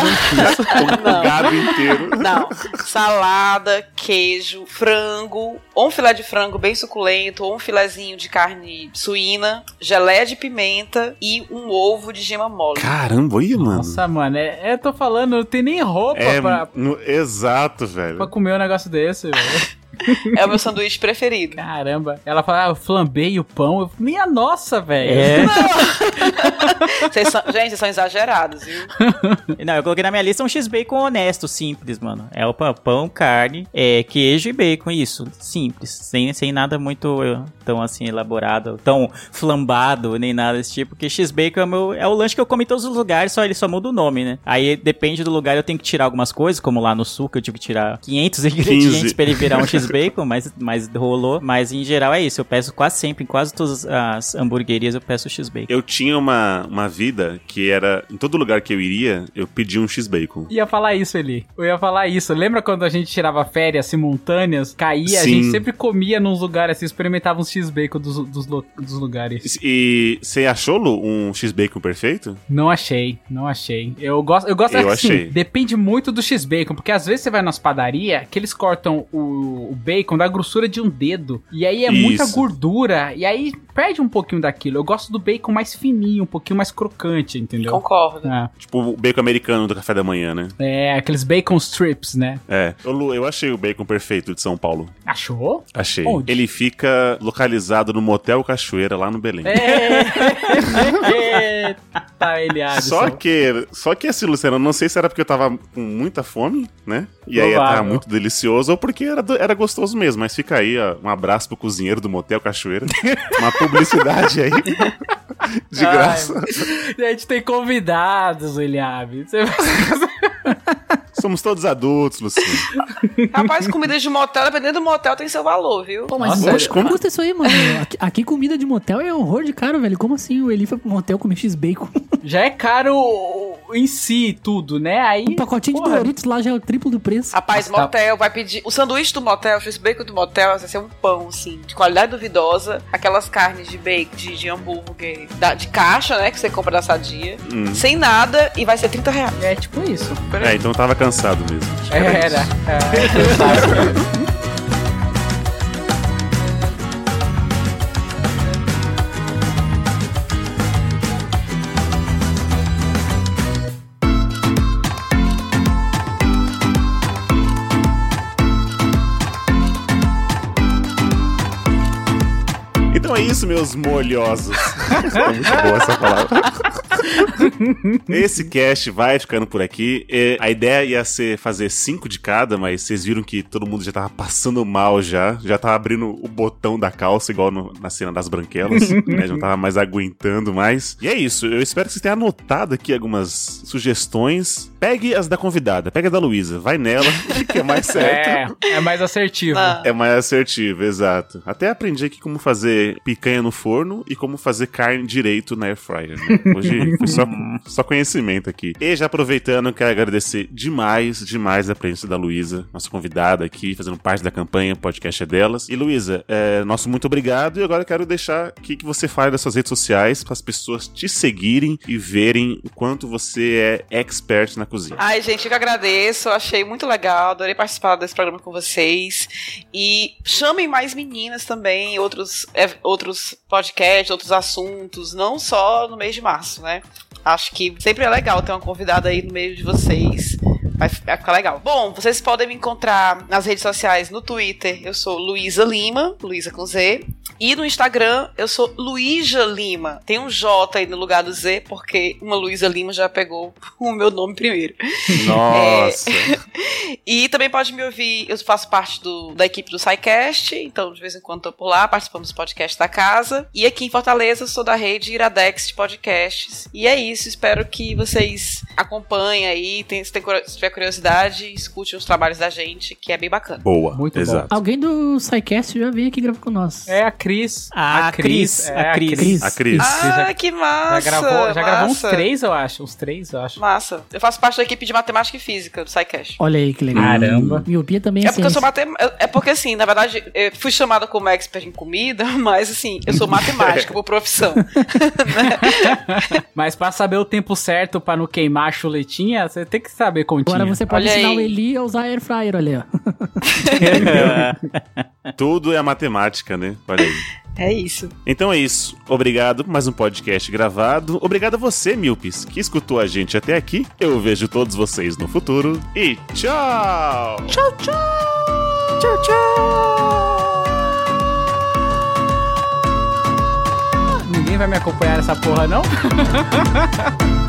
O Não. gado inteiro. Não, salada, queijo, frango, ou um filé de frango bem suculento, ou um filezinho de carne suína, geleia de pimenta e um ovo de gema mole. Caramba, aí, mano. Nossa, mano, é, é, tô falando, não tem nem roupa é, pra, no- exato, velho. pra comer um negócio desse, velho. É o meu sanduíche preferido. Caramba. Ela fala, ah, eu flambei o pão. Eu, Minha nossa, velho. É. *laughs* Vocês são- gente, vocês são exagerados, viu? *laughs* Não, eu coloquei na minha lista um X-Bacon honesto, simples, mano. É o pão, pão, carne, é, queijo e bacon, isso. Simples. Sem, sem nada muito eh, tão assim elaborado, tão flambado, nem nada desse tipo. Porque X-Bacon é, meu- é o lanche que eu como em todos os lugares, só ele só muda o nome, né? Aí depende do lugar, eu tenho que tirar algumas coisas, como lá no sul, que eu tive que tirar 500 *laughs* ingredientes 15. pra ele virar um X-Bacon, mas, mas rolou. Mas em geral é isso, eu peço quase sempre, em quase todas as hamburguerias eu peço X-Bacon. Eu tinha uma, uma vida que era. Em todo lugar que eu iria, eu pedia um X-Bacon. Ia falar isso, Eli. Eu ia falar isso. Lembra quando a gente tirava férias simultâneas, caía, a Sim. gente sempre comia nos lugares assim, experimentava uns X-Bacon dos, dos, dos lugares. E você achou, Lu, um X-Bacon perfeito? Não achei, não achei. Eu gosto, eu gosto Eu assim, achei. depende muito do X-Bacon, porque às vezes você vai nas padarias que eles cortam o, o bacon da grossura de um dedo, e aí é muita Isso. gordura, e aí perde um pouquinho daquilo. Eu gosto do bacon mais fininho, um pouquinho mais crocante, entendeu? Concordo. É, Tipo o bacon americano do café da manhã, né? é, aqueles bacon strips, né? É. Ô, Lu, eu achei o bacon perfeito de São Paulo. Achou? Achei. Onde? Ele fica localizado no Motel Cachoeira, lá no Belém. Eita, Eliade. Só que, só que assim, Luciano, eu não sei se era porque eu tava com muita fome, né? E aí Provável. tava muito delicioso, ou porque era, era gostoso mesmo. Mas fica aí, ó, um abraço pro cozinheiro do Motel Cachoeira. *laughs* Uma publicidade aí. De Ai, graça. A *laughs* gente tem convidados, Eliabe. Você vai- *laughs* Somos todos adultos, Luciano. Rapaz, comida de motel, dependendo do motel, tem seu valor, viu? Pô, mas Nossa, como custa isso aí, mano? Aqui, aqui comida de motel é horror de caro, velho. Como assim o Eli foi pro motel comer X-Bacon? Já é caro em si tudo, né? Aí. Um pacotinho de porra, Doritos lá já é o triplo do preço. Rapaz, Nossa, tá. motel, vai pedir. O sanduíche do motel, o x-bacon do motel, vai ser um pão, assim, de qualidade duvidosa. Aquelas carnes de bacon, de, de hambúrguer, da- de caixa, né, que você compra da sadia. Hum. Sem nada, e vai ser 30 reais. É tipo isso. É, então eu tava cansado mesmo. Que Era. isso. é. *laughs* isso, meus molhosos. Ficou muito boa essa palavra. *laughs* Esse cast vai ficando por aqui. É, a ideia ia ser fazer cinco de cada, mas vocês viram que todo mundo já tava passando mal já. Já tava abrindo o botão da calça, igual no- na cena das branquelas. *laughs* né? Já não tava mais aguentando mais. E é isso. Eu espero que vocês tenham anotado aqui algumas sugestões. Pegue as da convidada. Pegue a da Luísa. Vai nela, *laughs* que é mais certo. É, é mais assertivo. Ah. É mais assertivo, exato. Até aprendi aqui como fazer picanha no forno e como fazer carne direito na air fryer. né? Hoje *laughs* só, só conhecimento aqui. E já aproveitando, quero agradecer demais, demais a presença da Luísa, nossa convidada aqui, fazendo parte da campanha, o podcast é delas. E Luísa, é, nosso muito obrigado. E agora eu quero deixar aqui que você fale das suas redes sociais para as pessoas te seguirem e verem o quanto você é expert na cozinha. Ai, gente, eu que agradeço. Achei muito legal. Adorei participar desse programa com vocês. E chamem mais meninas também, outros, é, outros podcasts, outros assuntos, não só no mês de março, né? Acho que sempre é legal ter uma convidada aí no meio de vocês. Vai, ficar legal. Bom, vocês podem me encontrar nas redes sociais, no Twitter, eu sou Luísa Lima, Luísa com Z. E no Instagram, eu sou Luísa Lima. Tem um J aí no lugar do Z, porque uma Luísa Lima já pegou *laughs* o meu nome primeiro. Nossa! *laughs* E também pode me ouvir, eu faço parte do- da equipe do SciCast, então de vez em quando tô por lá, participamos do podcast da casa. E aqui em Fortaleza, eu sou da rede Iradex de podcasts. E é isso, espero que vocês acompanhem aí, tem- se, tem se tiver curiosidade, escute os trabalhos da gente, que é bem bacana. Boa, Muito bom. exato. Alguém do SciCast já veio aqui gravar com nós. É a Cris. Ah, a Cris, é a Cris. Cris. A Cris. Ah, que massa! Já gravou, já gravou uns três, eu acho. Uns três, eu acho. Massa. Eu faço parte da equipe de matemática e física do SciCast. Olha aí que legal. Caramba. Miopia também é, É porque eu sou matem... É porque assim, na verdade, eu fui chamada como expert em comida, *laughs* mas assim, eu sou matemática por profissão. *laughs* Mas pra saber o tempo certo pra não queimar a chuletinha, você tem que saber continha. Agora você pode Olha ensinar aí. o Eli a usar air fryer, olha aí, ó. *laughs* Tudo é matemática, né? Olha aí. *laughs* É isso. Então é isso. Obrigado por mais um podcast gravado. Obrigado a você, Milpes, que escutou a gente até aqui. Eu vejo todos vocês no futuro. E tchau! Tchau, tchau! Tchau, tchau! Ninguém vai me acompanhar nessa porra, não? *laughs*